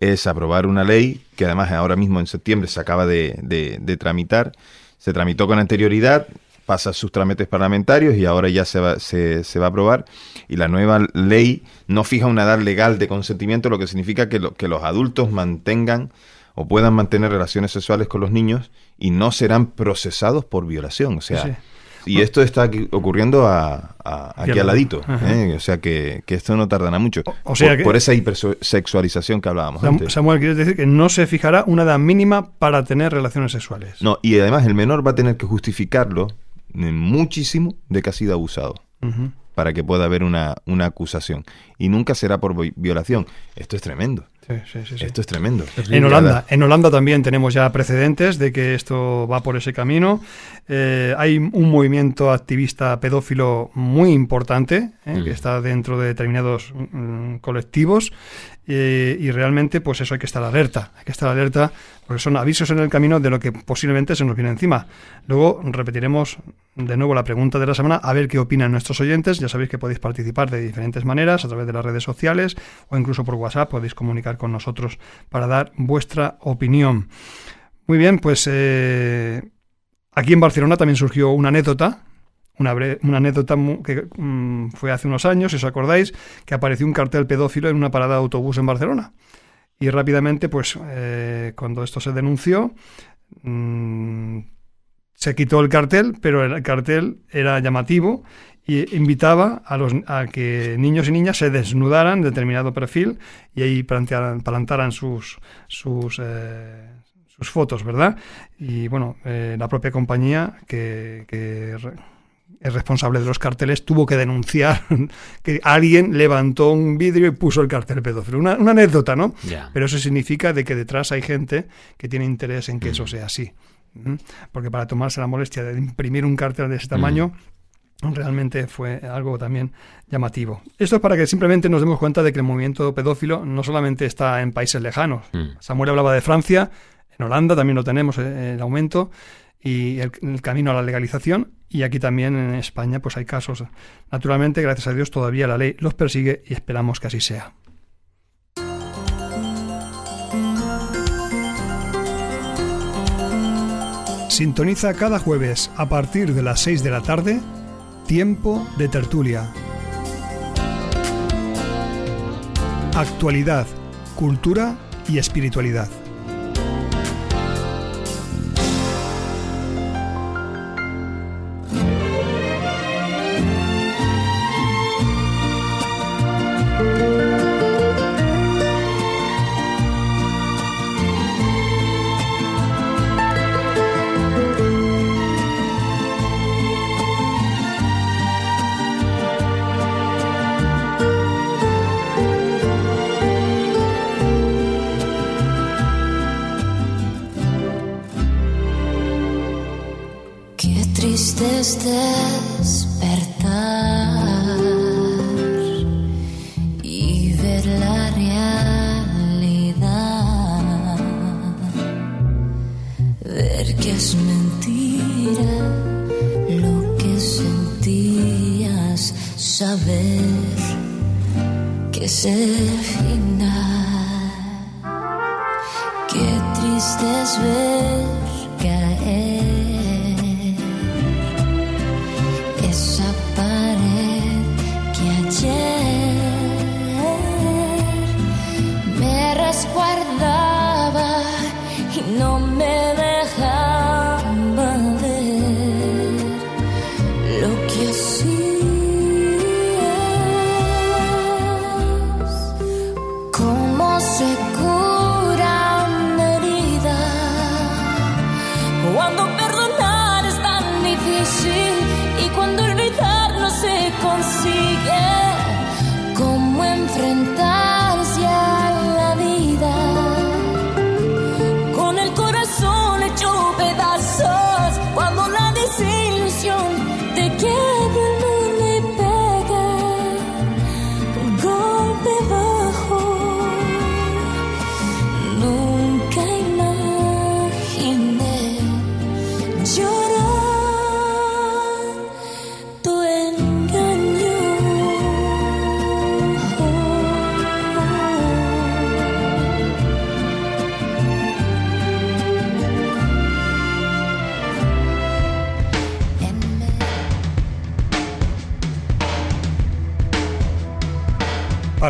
es aprobar una ley que además ahora mismo en septiembre se acaba de, de- de tramitar. Se tramitó con anterioridad, pasa sus trámites parlamentarios y ahora ya se va, se, se va a aprobar. Y la nueva ley no fija una edad legal de consentimiento, lo que significa que, lo- que los adultos mantengan o puedan mantener relaciones sexuales con los niños y no serán procesados por violación. O sea, Sí. y esto está aquí ocurriendo a, a- aquí al ladito. ¿eh? O sea que, que esto no tardará mucho. O- o sea por, que- por esa hipersexualización que hablábamos Sam- antes. Samuel, ¿quieres decir que no se fijará una edad mínima para tener relaciones sexuales? No, y además el menor va a tener que justificarlo muchísimo de que ha sido abusado para que pueda haber una, una acusación. Y nunca será por vi- violación. Esto es tremendo. Sí, sí, sí, sí. Esto es tremendo. En Holanda, en Holanda también tenemos ya precedentes de que esto va por ese camino. Eh, hay un movimiento activista pedófilo muy importante eh, Mm. que está dentro de determinados mm, colectivos eh, y realmente pues eso hay que estar alerta, hay que estar alerta porque son avisos en el camino de lo que posiblemente se nos viene encima. Luego repetiremos de nuevo la pregunta de la semana a ver qué opinan nuestros oyentes. Ya sabéis que podéis participar de diferentes maneras a través de las redes sociales o incluso por WhatsApp podéis comunicar con nosotros para dar vuestra opinión. Muy bien, pues eh, aquí en Barcelona también surgió una anécdota. Una, anécdota que mm, fue hace unos años, si os acordáis, que apareció un cartel pedófilo en una parada de autobús en Barcelona. Y rápidamente, pues eh, cuando esto se denunció, mm, se quitó el cartel, pero el cartel era llamativo y invitaba a, los, a que niños y niñas se desnudaran de determinado perfil y ahí plantearan, plantaran sus, sus, eh, sus fotos, ¿verdad? Y bueno, eh, la propia compañía que es responsable de los carteles, tuvo que denunciar que alguien levantó un vidrio y puso el cartel pedófilo. Una, una anécdota, ¿no? Ya. Pero eso significa de que detrás hay gente que tiene interés en que eso sea así. ¿Mm? Porque para tomarse la molestia de imprimir un cartel de ese tamaño, realmente fue algo también llamativo. Esto es para que simplemente nos demos cuenta de que el movimiento pedófilo no solamente está en países lejanos. Mm. Samuel hablaba de Francia, en Holanda también lo tenemos, eh, el aumento y el, camino a la legalización. Y aquí también en España pues hay casos. Naturalmente, gracias a Dios, todavía la ley los persigue y esperamos que así sea. Sintoniza cada jueves a partir de las 6 de la tarde Tiempo de tertulia. Actualidad, cultura y espiritualidad.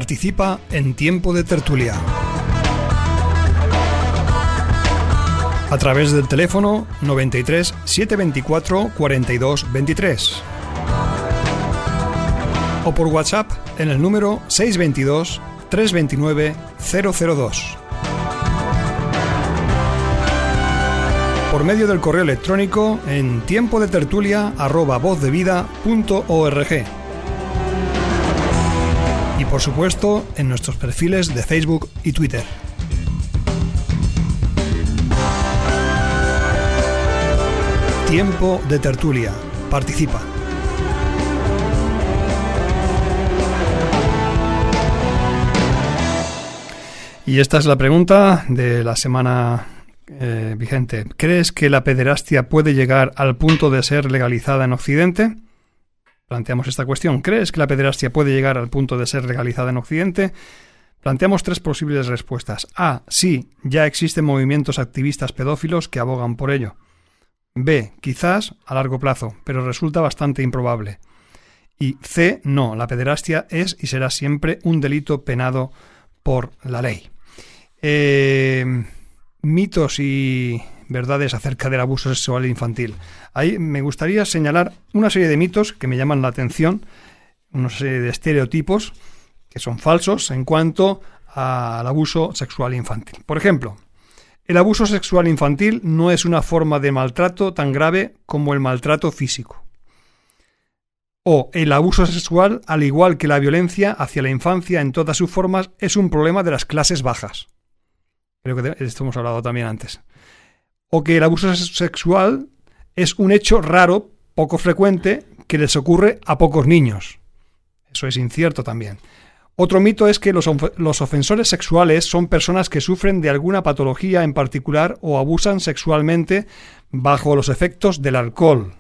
Participa en Tiempo de Tertulia. A través del teléfono 93 724 42 23. O por WhatsApp en el número 622 329 002. Por medio del correo electrónico en tiempo de tertulia y por supuesto en nuestros perfiles de Facebook y Twitter. Tiempo de tertulia. Participa. Y esta es la pregunta de la semana eh, vigente. ¿Crees que la pederastia puede llegar al punto de ser legalizada en Occidente? Planteamos esta cuestión. ¿Crees que la pederastia puede llegar al punto de ser legalizada en Occidente? Planteamos tres posibles respuestas. A. Sí, ya existen movimientos activistas pedófilos que abogan por ello. B. Quizás a largo plazo, pero resulta bastante improbable. Y C. No, la pederastia es y será siempre un delito penado por la ley. Eh, mitos y verdades acerca del abuso sexual infantil. Ahí me gustaría señalar una serie de mitos que me llaman la atención, una serie de estereotipos que son falsos en cuanto al abuso sexual infantil. Por ejemplo, el abuso sexual infantil no es una forma de maltrato tan grave como el maltrato físico. O el abuso sexual, al igual que la violencia hacia la infancia en todas sus formas, es un problema de las clases bajas. Creo que de esto hemos hablado también antes. O que el abuso sexual es un hecho raro, poco frecuente, que les ocurre a pocos niños. Eso es incierto también. Otro mito es que los, los ofensores sexuales son personas que sufren de alguna patología en particular o abusan sexualmente bajo los efectos del alcohol.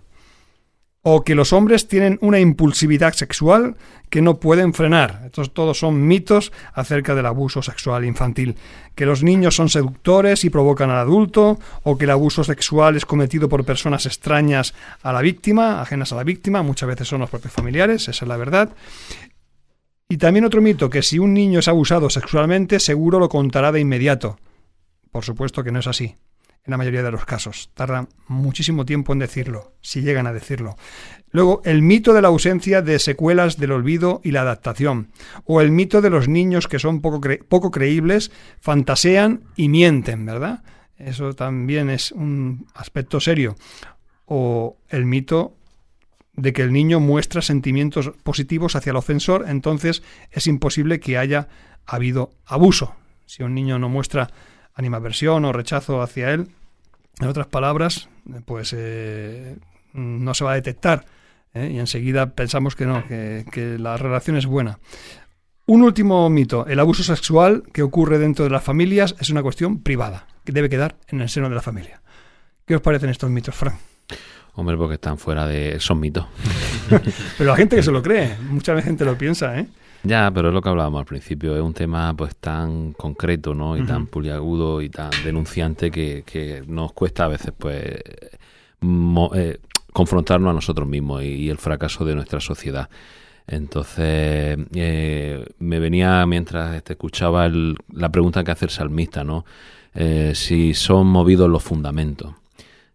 O que los hombres tienen una impulsividad sexual que no pueden frenar. Estos todos son mitos acerca del abuso sexual infantil. Que los niños son seductores y provocan al adulto, o que el abuso sexual es cometido por personas extrañas a la víctima, ajenas a la víctima, muchas veces son los propios familiares, esa es la verdad. Y también otro mito, que si un niño es abusado sexualmente, seguro lo contará de inmediato. Por supuesto que no es así. En la mayoría de los casos. Tardan muchísimo tiempo en decirlo, si llegan a decirlo. Luego, el mito de la ausencia de secuelas del olvido y la adaptación. O el mito de los niños que son poco, cre- poco creíbles, fantasean y mienten, ¿verdad? Eso también es un aspecto serio. O el mito de que el niño muestra sentimientos positivos hacia el ofensor, entonces es imposible que haya habido abuso. Si un niño no muestra animadversión o rechazo hacia él, en otras palabras, pues eh, no se va a detectar ¿eh? y enseguida pensamos que no, que, que la relación es buena. Un último mito, el abuso sexual que ocurre dentro de las familias es una cuestión privada, que debe quedar en el seno de la familia. ¿Qué os parecen estos mitos, Frank? Hombre, porque están fuera de... son mitos. Pero la gente que se lo cree, mucha gente lo piensa, ¿eh? Ya, pero es lo que hablábamos al principio, es un tema pues tan concreto, ¿no? Y tan puliagudo y tan denunciante que, que nos cuesta a veces pues mo- eh, confrontarnos a nosotros mismos y, y el fracaso de nuestra sociedad. Entonces, eh, me venía mientras te escuchaba el- la pregunta que hace el salmista, ¿no? Eh, si son movidos los fundamentos.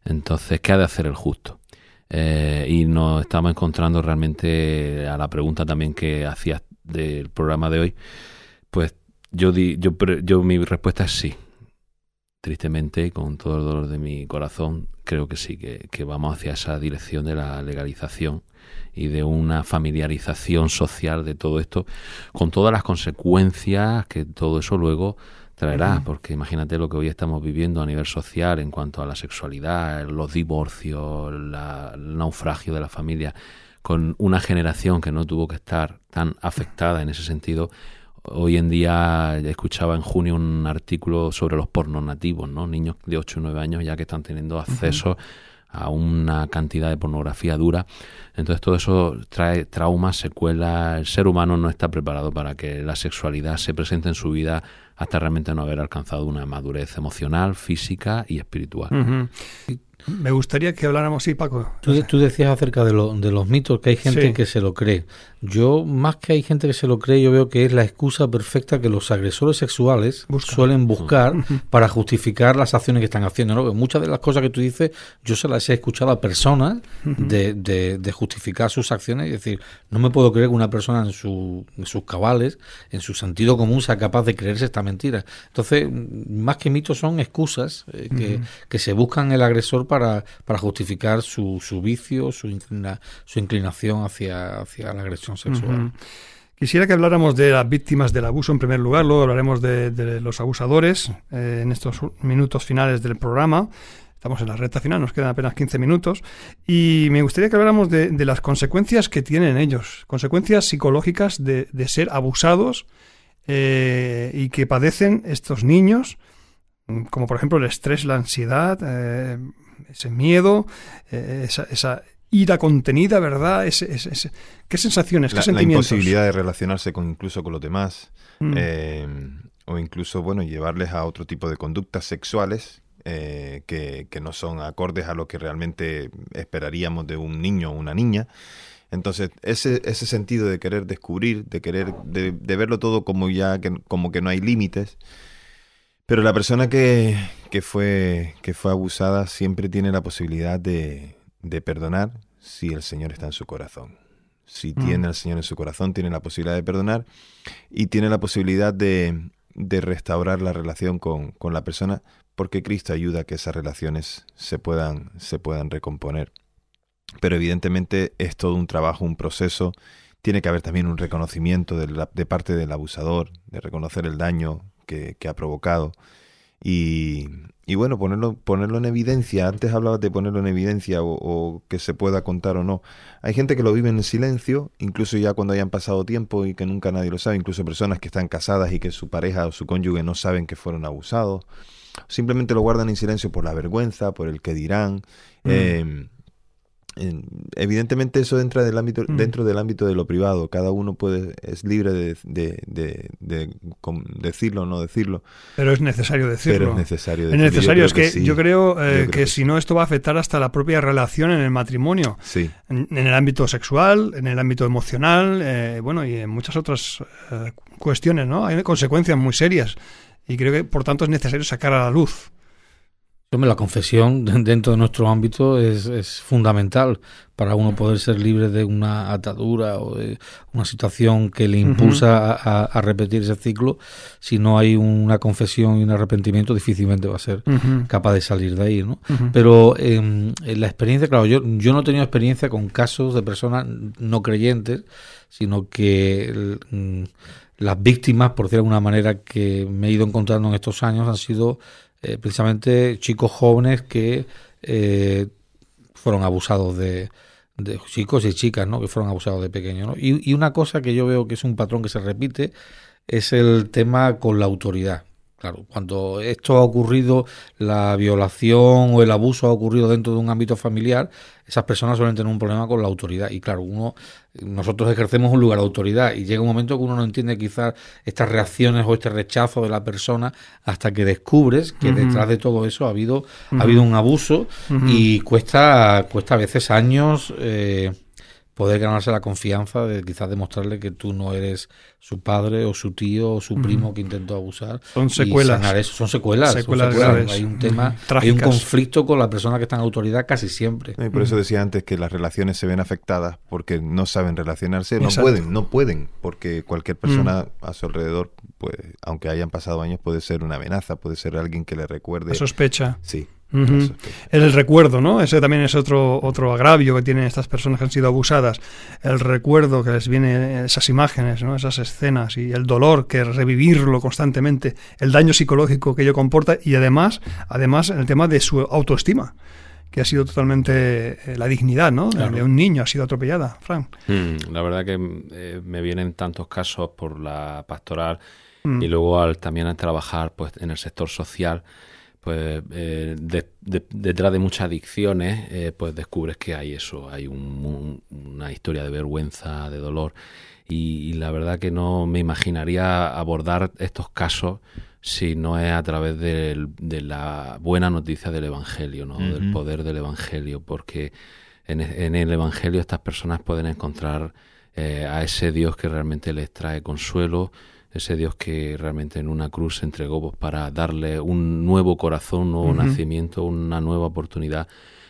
Entonces, ¿qué ha de hacer el justo? Eh, y nos estamos encontrando realmente a la pregunta también que hacías del programa de hoy, pues yo di, yo, yo mi respuesta es sí. Tristemente, con todo el dolor de mi corazón, creo que sí, que, que vamos hacia esa dirección de la legalización y de una familiarización social de todo esto, con todas las consecuencias que todo eso luego traerá, porque imagínate lo que hoy estamos viviendo a nivel social en cuanto a la sexualidad, los divorcios, la- el naufragio de la familia, con una generación que no tuvo que estar tan afectada en ese sentido. Hoy en día escuchaba en junio un artículo sobre los pornos nativos, ¿no? Niños de 8 o 9 años ya que están teniendo acceso a una cantidad de pornografía dura. Entonces todo eso trae traumas, secuelas. El ser humano no está preparado para que la sexualidad se presente en su vida hasta realmente no haber alcanzado una madurez emocional, física y espiritual. Me gustaría que habláramos, sí, Paco. Tú, tú decías acerca de, lo- de los mitos que hay gente Sí. que se lo cree. Yo, más que hay gente que se lo cree, yo veo que es la excusa perfecta que los agresores sexuales suelen buscar para justificar las acciones que están haciendo. ¿no? Muchas de las cosas que tú dices, yo se las he escuchado a personas de, de- de justificar sus acciones y decir, no me puedo creer que una persona en, su- en sus cabales, en su sentido común, sea capaz de creerse esta mentira. Entonces, mm, más que mitos son excusas eh, que, que se buscan el agresor para, para justificar su, su vicio, su, inclina- su inclinación hacia, hacia la agresión sexual. Quisiera que habláramos de las víctimas del abuso en primer lugar, luego hablaremos de, los abusadores eh, en estos minutos finales del programa. Estamos en la recta final, nos quedan apenas 15 minutos. Y me gustaría que habláramos de, las consecuencias que tienen ellos, consecuencias psicológicas de, ser abusados eh, y que padecen estos niños, como por ejemplo el estrés, la ansiedad, eh, ese miedo, esa ira contenida, ¿verdad? ¿Qué sensaciones, qué La, la sentimientos? imposibilidad de relacionarse con incluso con los demás. Mm. eh, o incluso, bueno, llevarles a otro tipo de conductas sexuales eh, que, que no son acordes a lo que realmente esperaríamos de un niño o una niña. Entonces, ese, ese sentido de querer descubrir, de querer, de, de verlo todo como ya que, como que no hay límites. Pero la persona que, que fue, que fue abusada siempre tiene la posibilidad de, de perdonar si el Señor está en su corazón. Si Mm. tiene al Señor en su corazón, tiene la posibilidad de perdonar y tiene la posibilidad de, de restaurar la relación con, con la persona porque Cristo ayuda a que esas relaciones se puedan, se puedan recomponer. Pero evidentemente es todo un trabajo, un proceso. Tiene que haber también un reconocimiento de, la- de parte del abusador, de reconocer el daño que, que ha provocado. Y, y bueno, ponerlo, ponerlo en evidencia. Antes hablabas de ponerlo en evidencia o, o que se pueda contar o no. Hay gente que lo vive en silencio, incluso ya cuando hayan pasado tiempo y que nunca nadie lo sabe, incluso personas que están casadas y que su pareja o su cónyuge no saben que fueron abusados. Simplemente lo guardan en silencio por la vergüenza, por el que dirán. Mm. Eh, en- evidentemente eso entra del ámbito, Mm. dentro del ámbito de lo privado. Cada uno puede es libre de, de- de- de decirlo o no decirlo, Pero es necesario decirlo. pero es necesario Es decirlo. Yo necesario, es que, sí. yo creo eh, creo que, que si no esto va a afectar hasta la propia relación en el matrimonio, Sí, en, en el ámbito sexual, en el ámbito emocional, eh, bueno, y en muchas otras eh, cuestiones, ¿no? Hay consecuencias muy serias y creo que por tanto es necesario sacar a la luz. La confesión de- dentro de nuestro ámbito es, es fundamental para uno poder ser libre de una atadura o de una situación que le impulsa a, a- a repetir ese ciclo. Si no hay una confesión y un arrepentimiento, difícilmente va a ser capaz de salir de ahí, ¿no? Pero eh, en la experiencia, claro, yo, yo no he tenido experiencia con casos de personas no creyentes, sino que mm, las víctimas, por decirlo de alguna manera, que me he ido encontrando en estos años han sido eh, precisamente chicos jóvenes que eh, fueron abusados de, chicos y chicas, ¿no? Que fueron abusados de pequeños, y una cosa que yo veo que es un patrón que se repite es el tema con la autoridad. Claro, cuando esto ha ocurrido, la violación o el abuso ha ocurrido dentro de un ámbito familiar, esas personas suelen tener un problema con la autoridad. Y claro, uno, nosotros ejercemos un lugar de autoridad y llega un momento que uno no entiende quizás estas reacciones o este rechazo de la persona hasta que descubres que detrás de todo eso ha habido, ha habido un abuso y cuesta, cuesta a veces años eh, poder ganarse la confianza de quizás demostrarle que tú no eres su padre o su tío o su primo que intentó abusar. Son secuelas. sanar eso. Son secuelas. son. Hay un tema, hay un conflicto con la persona que está en autoridad casi siempre. y por eso decía antes que las relaciones se ven afectadas porque no saben relacionarse, no Exacto. pueden, no pueden, porque cualquier persona a su alrededor, pues, aunque hayan pasado años, puede ser una amenaza, puede ser alguien que le recuerde. La sospecha. Sí. La sospecha. El recuerdo, ¿no? Ese también es otro, otro agravio que tienen estas personas que han sido abusadas. El recuerdo que les viene, esas imágenes, ¿no? Esas escenas y el dolor que revivirlo constantemente, el daño psicológico que ello comporta y además, además el tema de su autoestima, que ha sido totalmente eh, la dignidad, ¿no? Claro. De un niño ha sido atropellada, Frank. Mm, la verdad que eh, me vienen tantos casos por la pastoral Mm. y luego al también al trabajar pues en el sector social pues eh, de- de- detrás de muchas adicciones eh, pues descubres que hay eso hay un- un- una historia de vergüenza de dolor. Y, y la verdad que no me imaginaría abordar estos casos si no es a través del- de la buena noticia del evangelio no del poder del evangelio porque en, e- en el evangelio estas personas pueden encontrar eh, a ese Dios que realmente les trae consuelo, ese Dios que realmente en una cruz se entregó pues, para darle un nuevo corazón, un nuevo nacimiento, una nueva oportunidad,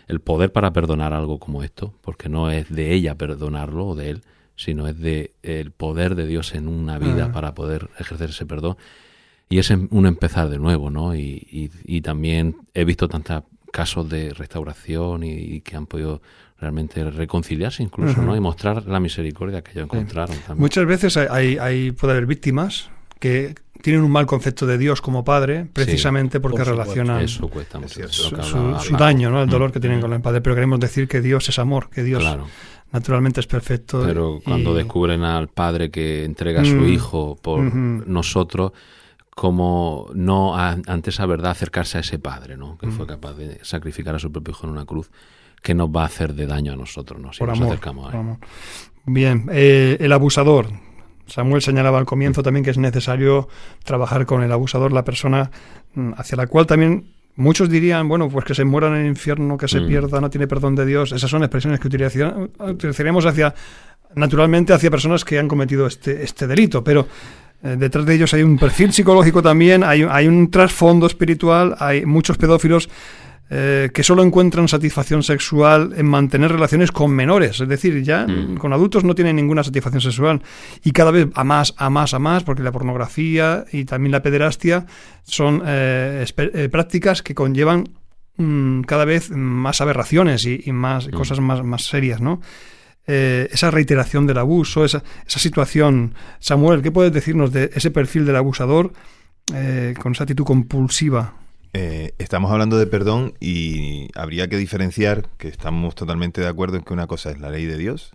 el poder para perdonar algo como esto, porque no es de ella perdonarlo o de él, sino es de el poder de Dios en una vida Ah. para poder ejercer ese perdón. Y es un empezar de nuevo, ¿no? Y, y- y también he visto tantos casos de restauración y, y que han podido realmente reconciliarse incluso. ¿no? Y mostrar la misericordia que ellos encontraron también. Muchas veces hay, puede haber víctimas que tienen un mal concepto de Dios como padre, precisamente porque por supuesto. relacionan Eso cuesta mucho. cierto. eso su, su- daño, ¿no? el dolor que tienen con el padre. Pero queremos decir que Dios es amor, que Dios Claro, naturalmente es perfecto. pero y- cuando descubren al padre que entrega a su Mm. hijo por nosotros, como no a- ante esa verdad acercarse a ese padre, ¿no? Que Mm. fue capaz de sacrificar a su propio hijo en una cruz, que nos va a hacer de daño a nosotros, ¿no? Si por nos amor, acercamos a por él. amor. Bien, eh, el abusador. Samuel señalaba al comienzo también que es necesario trabajar con el abusador, la persona mm, hacia la cual también muchos dirían, bueno, pues que se muera en el infierno, que se Mm. pierda, no tiene perdón de Dios. Esas son expresiones que utilizaríamos utilizaríamos hacia, naturalmente, hacia personas que han cometido este, este delito. Pero eh, detrás de ellos hay un perfil psicológico también, hay, hay un trasfondo espiritual, hay muchos pedófilos eh, que solo encuentran satisfacción sexual en mantener relaciones con menores, es decir, ya Mm. con adultos no tienen ninguna satisfacción sexual y cada vez a más, a más, a más, porque la pornografía y también la pederastia son eh, eh, prácticas que conllevan mm, cada vez más aberraciones y, y más cosas más, más serias, ¿no? Eh, esa reiteración del abuso, esa, esa situación. Samuel, ¿qué puedes decirnos de ese perfil del abusador eh, con esa actitud compulsiva? Eh, estamos hablando de perdón y habría que diferenciar que estamos totalmente de acuerdo en que una cosa es la ley de Dios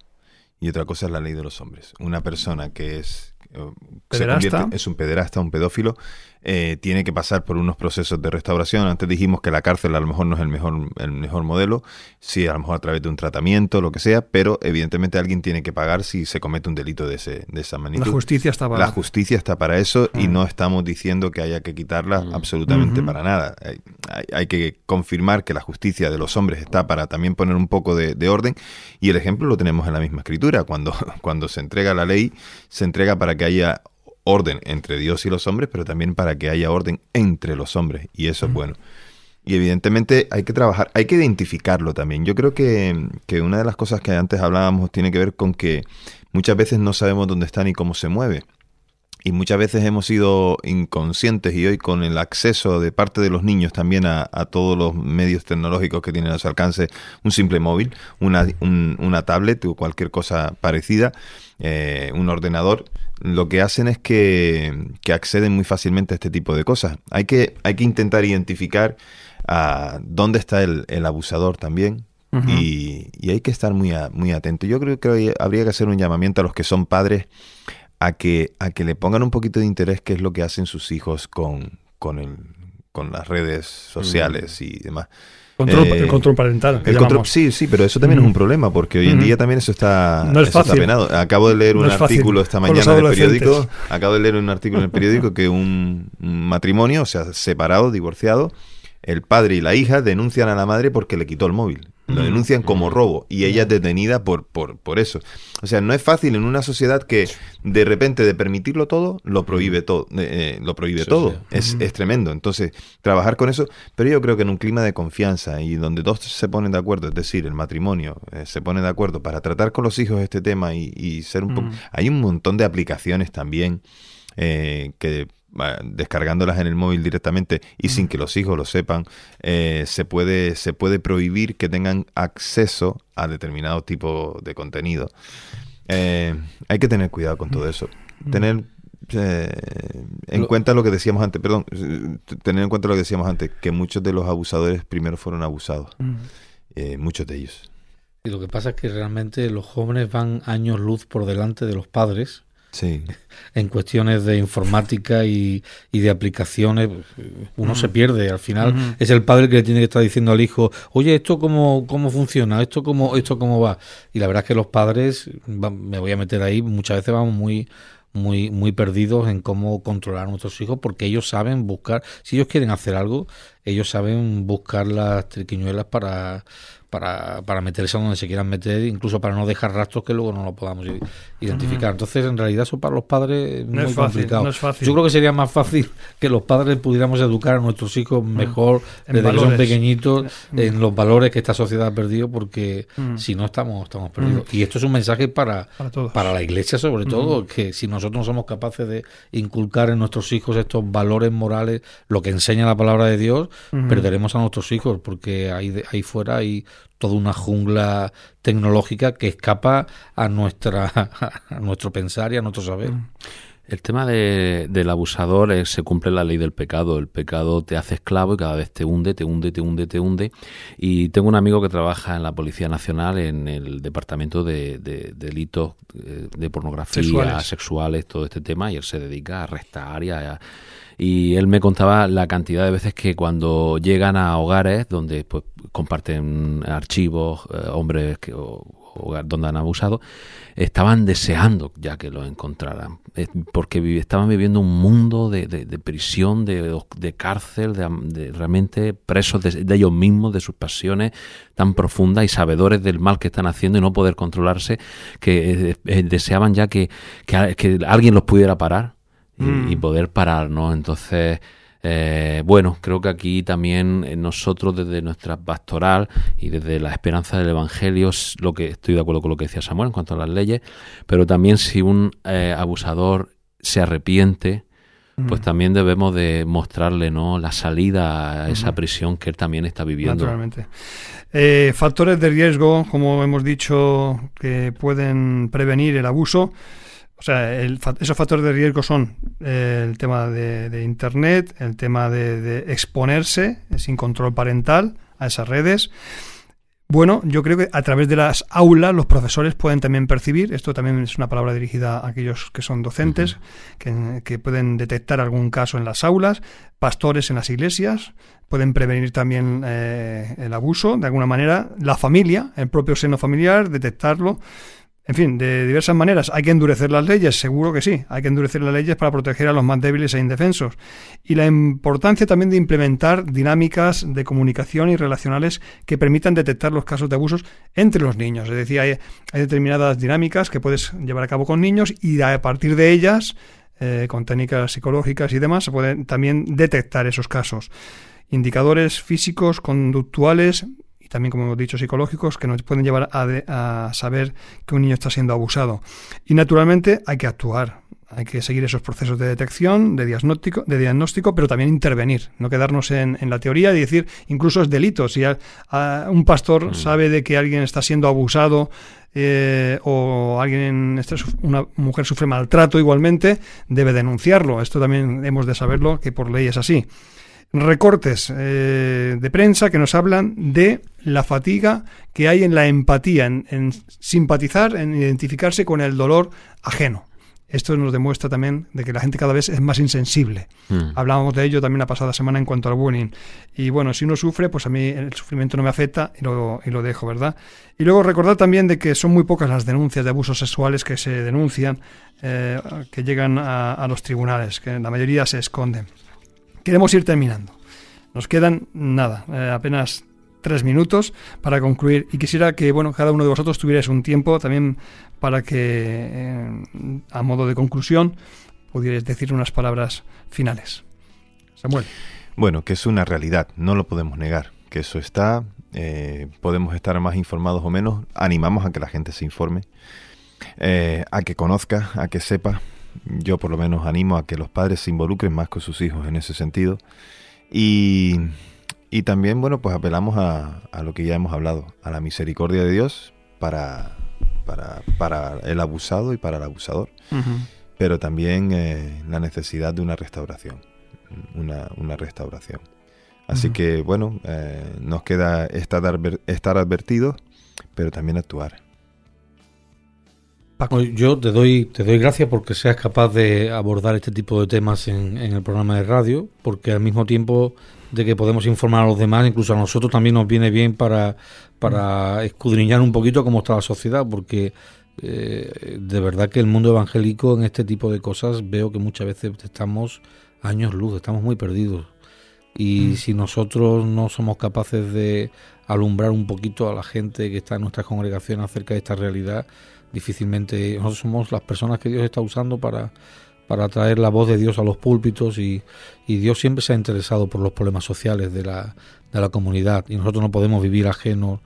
y otra cosa es la ley de los hombres. Una persona que es, eh, se convierte- es un pederasta, un pedófilo, eh, tiene que pasar por unos procesos de restauración. Antes dijimos que la cárcel a lo mejor no es el mejor, el mejor modelo, sí, a lo mejor a través de un tratamiento, lo que sea, pero evidentemente alguien tiene que pagar si se comete un delito de, ese, de esa magnitud. La justicia estaba. La justicia está para eso y Mm. no estamos diciendo que haya que quitarla Mm. absolutamente para nada. Hay, hay- hay que confirmar que la justicia de los hombres está para también poner un poco de, de orden y el ejemplo lo tenemos en la misma escritura. Cuando, cuando se entrega la ley, se entrega para que haya orden entre Dios y los hombres, pero también para que haya orden entre los hombres y eso es bueno. Y evidentemente hay que trabajar, hay que identificarlo también. Yo creo que, que una de las cosas que antes hablábamos tiene que ver con que muchas veces no sabemos dónde está ni cómo se mueve. Y muchas veces hemos sido inconscientes y hoy con el acceso de parte de los niños también a, a todos los medios tecnológicos que tienen a su alcance, un simple móvil, una, un- una tablet o cualquier cosa parecida, eh, un ordenador, lo que hacen es que, que acceden muy fácilmente a este tipo de cosas. Hay que, hay que intentar identificar a dónde está el, el abusador también, y, y hay que estar muy, a- muy atento. Yo creo que habría que hacer un llamamiento a los que son padres a que, a que le pongan un poquito de interés qué es lo que hacen sus hijos con, con, el, con las redes sociales y demás. Control, Eh, el control parental. El control- sí, sí, pero eso también es un problema porque hoy en día también eso está, No es eso está fácil. penado. Acabo de leer No un artículo esta mañana en el periódico. Acabo de leer un artículo en el periódico que un matrimonio, o sea, separado, divorciado, el padre y la hija denuncian a la madre porque le quitó el móvil. Lo denuncian como robo y ella es detenida por, por, por eso. O sea, no es fácil en una sociedad que de repente de permitirlo todo, lo prohíbe todo. eh, eh, lo prohíbe Sí, todo. sí. Es, es tremendo. Entonces, trabajar con eso, pero yo creo que en un clima de confianza y donde dos se ponen de acuerdo, es decir, el matrimonio eh, se pone de acuerdo para tratar con los hijos este tema y, y ser un poco... Mm. Hay un montón de aplicaciones también eh, que descargándolas en el móvil directamente y sin que los hijos lo sepan, eh, se, puede, se puede prohibir que tengan acceso a determinado tipo de contenido. Eh, hay que tener cuidado con todo eso. Tener eh, en Lo- cuenta lo que decíamos antes, perdón, tener en cuenta lo que decíamos antes, que muchos de los abusadores primero fueron abusados, Mm. muchos de ellos. Y lo que pasa es que realmente los jóvenes van años luz por delante de los padres Sí, en cuestiones de informática y, y de aplicaciones. Uno se pierde. Al final Ujú. es el padre que le tiene que estar diciendo al hijo, oye, ¿esto cómo, cómo funciona? ¿Esto cómo, ¿Esto cómo va? Y la verdad es que los padres, me voy a meter ahí, muchas veces vamos muy muy muy perdidos en cómo controlar a nuestros hijos porque ellos saben buscar si ellos quieren hacer algo ellos saben buscar las triquiñuelas para para, para meterse a donde se quieran meter, incluso para no dejar rastros que luego no lo podamos identificar. Entonces, en realidad, eso para los padres es No muy es fácil, complicado. no es fácil. Yo creo que sería más fácil que los padres pudiéramos educar a nuestros hijos mejor En desde que son pequeñitos Mm. en los valores que esta sociedad ha perdido, porque Mm. si no estamos, estamos perdidos. Y esto es un mensaje para, Para todos. para la iglesia sobre todo, que si nosotros no somos capaces de inculcar en nuestros hijos estos valores morales, lo que enseña la palabra de Dios, perderemos a nuestros hijos, porque ahí, de- ahí fuera hay toda una jungla tecnológica que escapa a nuestra a nuestro pensar y a nuestro saber. El tema de- del abusador es, se cumple la ley del pecado. El pecado te hace esclavo y cada vez te hunde, te hunde, te hunde, te hunde. Y tengo un amigo que trabaja en la Policía Nacional en el departamento de, de delitos eh, de pornografía, Sexuales. sexuales. todo este tema, y él se dedica a arrestar y a, y él me contaba la cantidad de veces que cuando llegan a hogares donde pues, comparten archivos, eh, hombres que, o, donde han abusado, estaban deseando ya que los encontraran, eh, porque estaban viviendo un mundo de, de- de prisión, de, de cárcel, de, realmente presos de, ellos mismos, de sus pasiones tan profundas y sabedores del mal que están haciendo y no poder controlarse, que eh, deseaban ya que, que alguien los pudiera parar y, Mm. y poder parar, ¿no? Entonces, eh, bueno, creo que aquí también eh, nosotros desde nuestra pastoral y desde la esperanza del Evangelio, es lo que estoy de acuerdo con lo que decía Samuel en cuanto a las leyes, pero también si un eh, abusador se arrepiente, pues Mm. también debemos de mostrarle no la salida a esa prisión que él también está viviendo. Naturalmente. Eh, factores de riesgo, como hemos dicho, que pueden prevenir el abuso. O sea, el esos factores de riesgo son eh, el tema de, de Internet, el tema de, de exponerse eh, sin control parental a esas redes. Bueno, yo creo que a través de las aulas los profesores pueden también percibir, esto también es una palabra dirigida a aquellos que son docentes, que, que pueden detectar algún caso en las aulas, pastores en las iglesias, pueden prevenir también eh, el abuso de alguna manera, la familia, el propio seno familiar, detectarlo. En fin, de diversas maneras. Hay que endurecer las leyes, seguro que sí. Hay que endurecer las leyes para proteger a los más débiles e indefensos. Y la importancia también de implementar dinámicas de comunicación y relacionales que permitan detectar los casos de abusos entre los niños. Es decir, hay, determinadas dinámicas que puedes llevar a cabo con niños y a partir de ellas, eh, con técnicas psicológicas y demás, se pueden también detectar esos casos. Indicadores físicos, conductuales y también, como hemos dicho, psicológicos que nos pueden llevar a, de- a saber que un niño está siendo abusado. Y naturalmente hay que actuar. Hay que seguir esos procesos de detección, de diagnóstico, de diagnóstico pero también intervenir. No quedarnos en, en la teoría y decir, incluso es delito. Si a- a un pastor sabe de que alguien está siendo abusado eh, o alguien, suf- una mujer sufre maltrato igualmente, debe denunciarlo. Esto también hemos de saberlo, que por ley es así recortes eh, de prensa que nos hablan de la fatiga que hay en la empatía, en, en simpatizar, en identificarse con el dolor ajeno. Esto nos demuestra también de que la gente cada vez es más insensible. Mm. Hablábamos de ello también la pasada semana en cuanto al bullying. Y bueno, si uno sufre, pues a mí el sufrimiento no me afecta y lo, y lo dejo, ¿verdad? Y luego recordar también de que son muy pocas las denuncias de abusos sexuales que se denuncian, eh, que llegan a, a los tribunales, que la mayoría se esconden. Queremos ir terminando. Nos quedan nada, eh, apenas tres minutos para concluir y quisiera que bueno cada uno de vosotros tuvierais un tiempo también para que eh, a modo de conclusión pudierais decir unas palabras finales. Samuel. Bueno, que es una realidad, no lo podemos negar, que eso está, eh, podemos estar más informados o menos, animamos a que la gente se informe, a que conozca, a que sepa, yo por lo menos animo a que los padres se involucren más con sus hijos en ese sentido y, y también, bueno, pues apelamos a, a lo que ya hemos hablado, a la misericordia de Dios para, para, para el abusado y para el abusador pero también eh, la necesidad de una restauración, una, una restauración. Así que, bueno, eh, nos queda estar, adver- estar advertidos, pero también actuar. Paco. Yo te doy, te doy gracias porque seas capaz de abordar este tipo de temas en, en el programa de radio, porque al mismo tiempo de que podemos informar a los demás, incluso a nosotros también nos viene bien para, para escudriñar un poquito cómo está la sociedad, porque eh, de verdad que el mundo evangélico en este tipo de cosas veo que muchas veces estamos años luz, estamos muy perdidos. Y si nosotros no somos capaces de alumbrar un poquito a la gente que está en nuestra congregación acerca de esta realidad, difícilmente nosotros somos las personas que Dios está usando para, para traer la voz de Dios a los púlpitos y, y Dios siempre se ha interesado por los problemas sociales de la, de la comunidad y nosotros no podemos vivir ajenos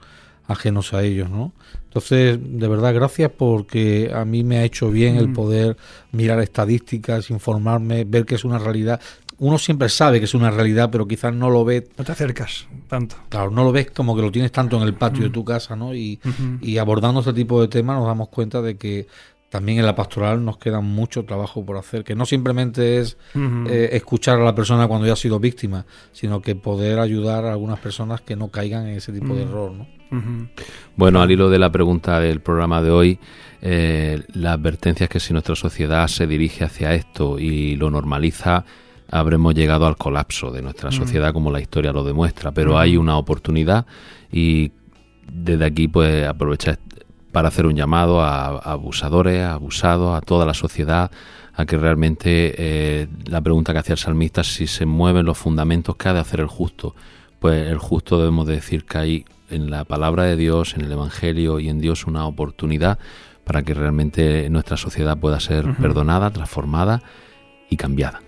ajenos a ellos, ¿no? Entonces, de verdad, gracias porque a mí me ha hecho bien el Mm. poder mirar estadísticas, informarme, ver que es una realidad. Uno siempre sabe que es una realidad, pero quizás no lo ve, No te acercas tanto. claro, no lo ves como que lo tienes tanto en el patio de Mm. tu casa, ¿no? Y, y abordando este tipo de temas nos damos cuenta de que también en la pastoral nos queda mucho trabajo por hacer, que no simplemente es eh, escuchar a la persona cuando ya ha sido víctima, sino que poder ayudar a algunas personas que no caigan en ese tipo de Mm. error, ¿no? Bueno, al hilo de la pregunta del programa de hoy, eh, la advertencia es que si nuestra sociedad se dirige hacia esto y lo normaliza, habremos llegado al colapso de nuestra Mm. sociedad como la historia lo demuestra. Pero Mm. hay una oportunidad y desde aquí pues aprovechar para hacer un llamado a, a abusadores, a abusados, a toda la sociedad, a que realmente eh, la pregunta que hacía el salmista, si se mueven los fundamentos que ha de hacer el justo, pues el justo debemos de decir que hay en la palabra de Dios, en el Evangelio y en Dios una oportunidad para que realmente nuestra sociedad pueda ser perdonada, transformada y cambiada.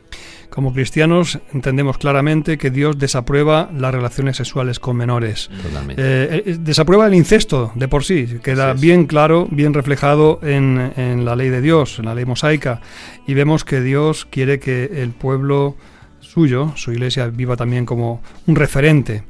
Como cristianos entendemos claramente que Dios desaprueba las relaciones sexuales con menores. Totalmente. Eh, eh, desaprueba el incesto de por sí, queda bien claro, bien reflejado en, en la ley de Dios, en la ley mosaica, y vemos que Dios quiere que el pueblo suyo, su iglesia, viva también como un referente.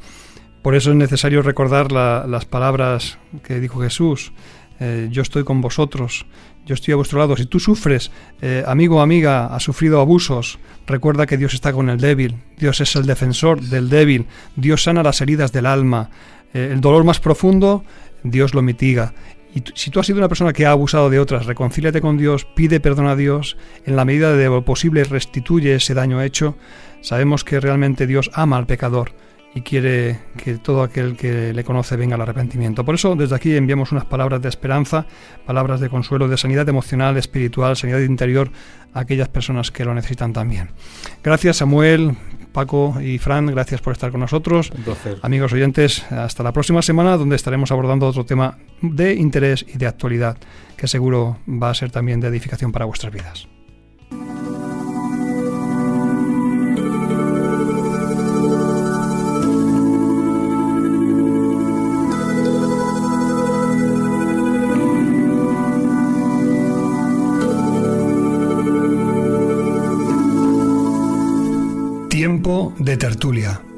Por eso es necesario recordar la- las palabras que dijo Jesús, eh, yo estoy con vosotros, yo estoy a vuestro lado. Si tú sufres, eh, amigo o amiga, has sufrido abusos, recuerda que Dios está con el débil, Dios es el defensor del débil, Dios sana las heridas del alma, eh, el dolor más profundo, Dios lo mitiga. Y si tú has sido una persona que ha abusado de otras, reconcíliate con Dios, pide perdón a Dios, en la medida de lo posible restituye ese daño hecho. Sabemos que realmente Dios ama al pecador y quiere que todo aquel que le conoce venga al arrepentimiento. Por eso desde aquí enviamos unas palabras de esperanza, palabras de consuelo, de sanidad emocional, espiritual, sanidad interior a aquellas personas que lo necesitan también. Gracias Samuel, Paco y Fran, gracias por estar con nosotros. Un placer. Amigos oyentes, hasta la próxima semana donde estaremos abordando otro tema de interés y de actualidad que seguro va a ser también de edificación para vuestras vidas. De tertulia.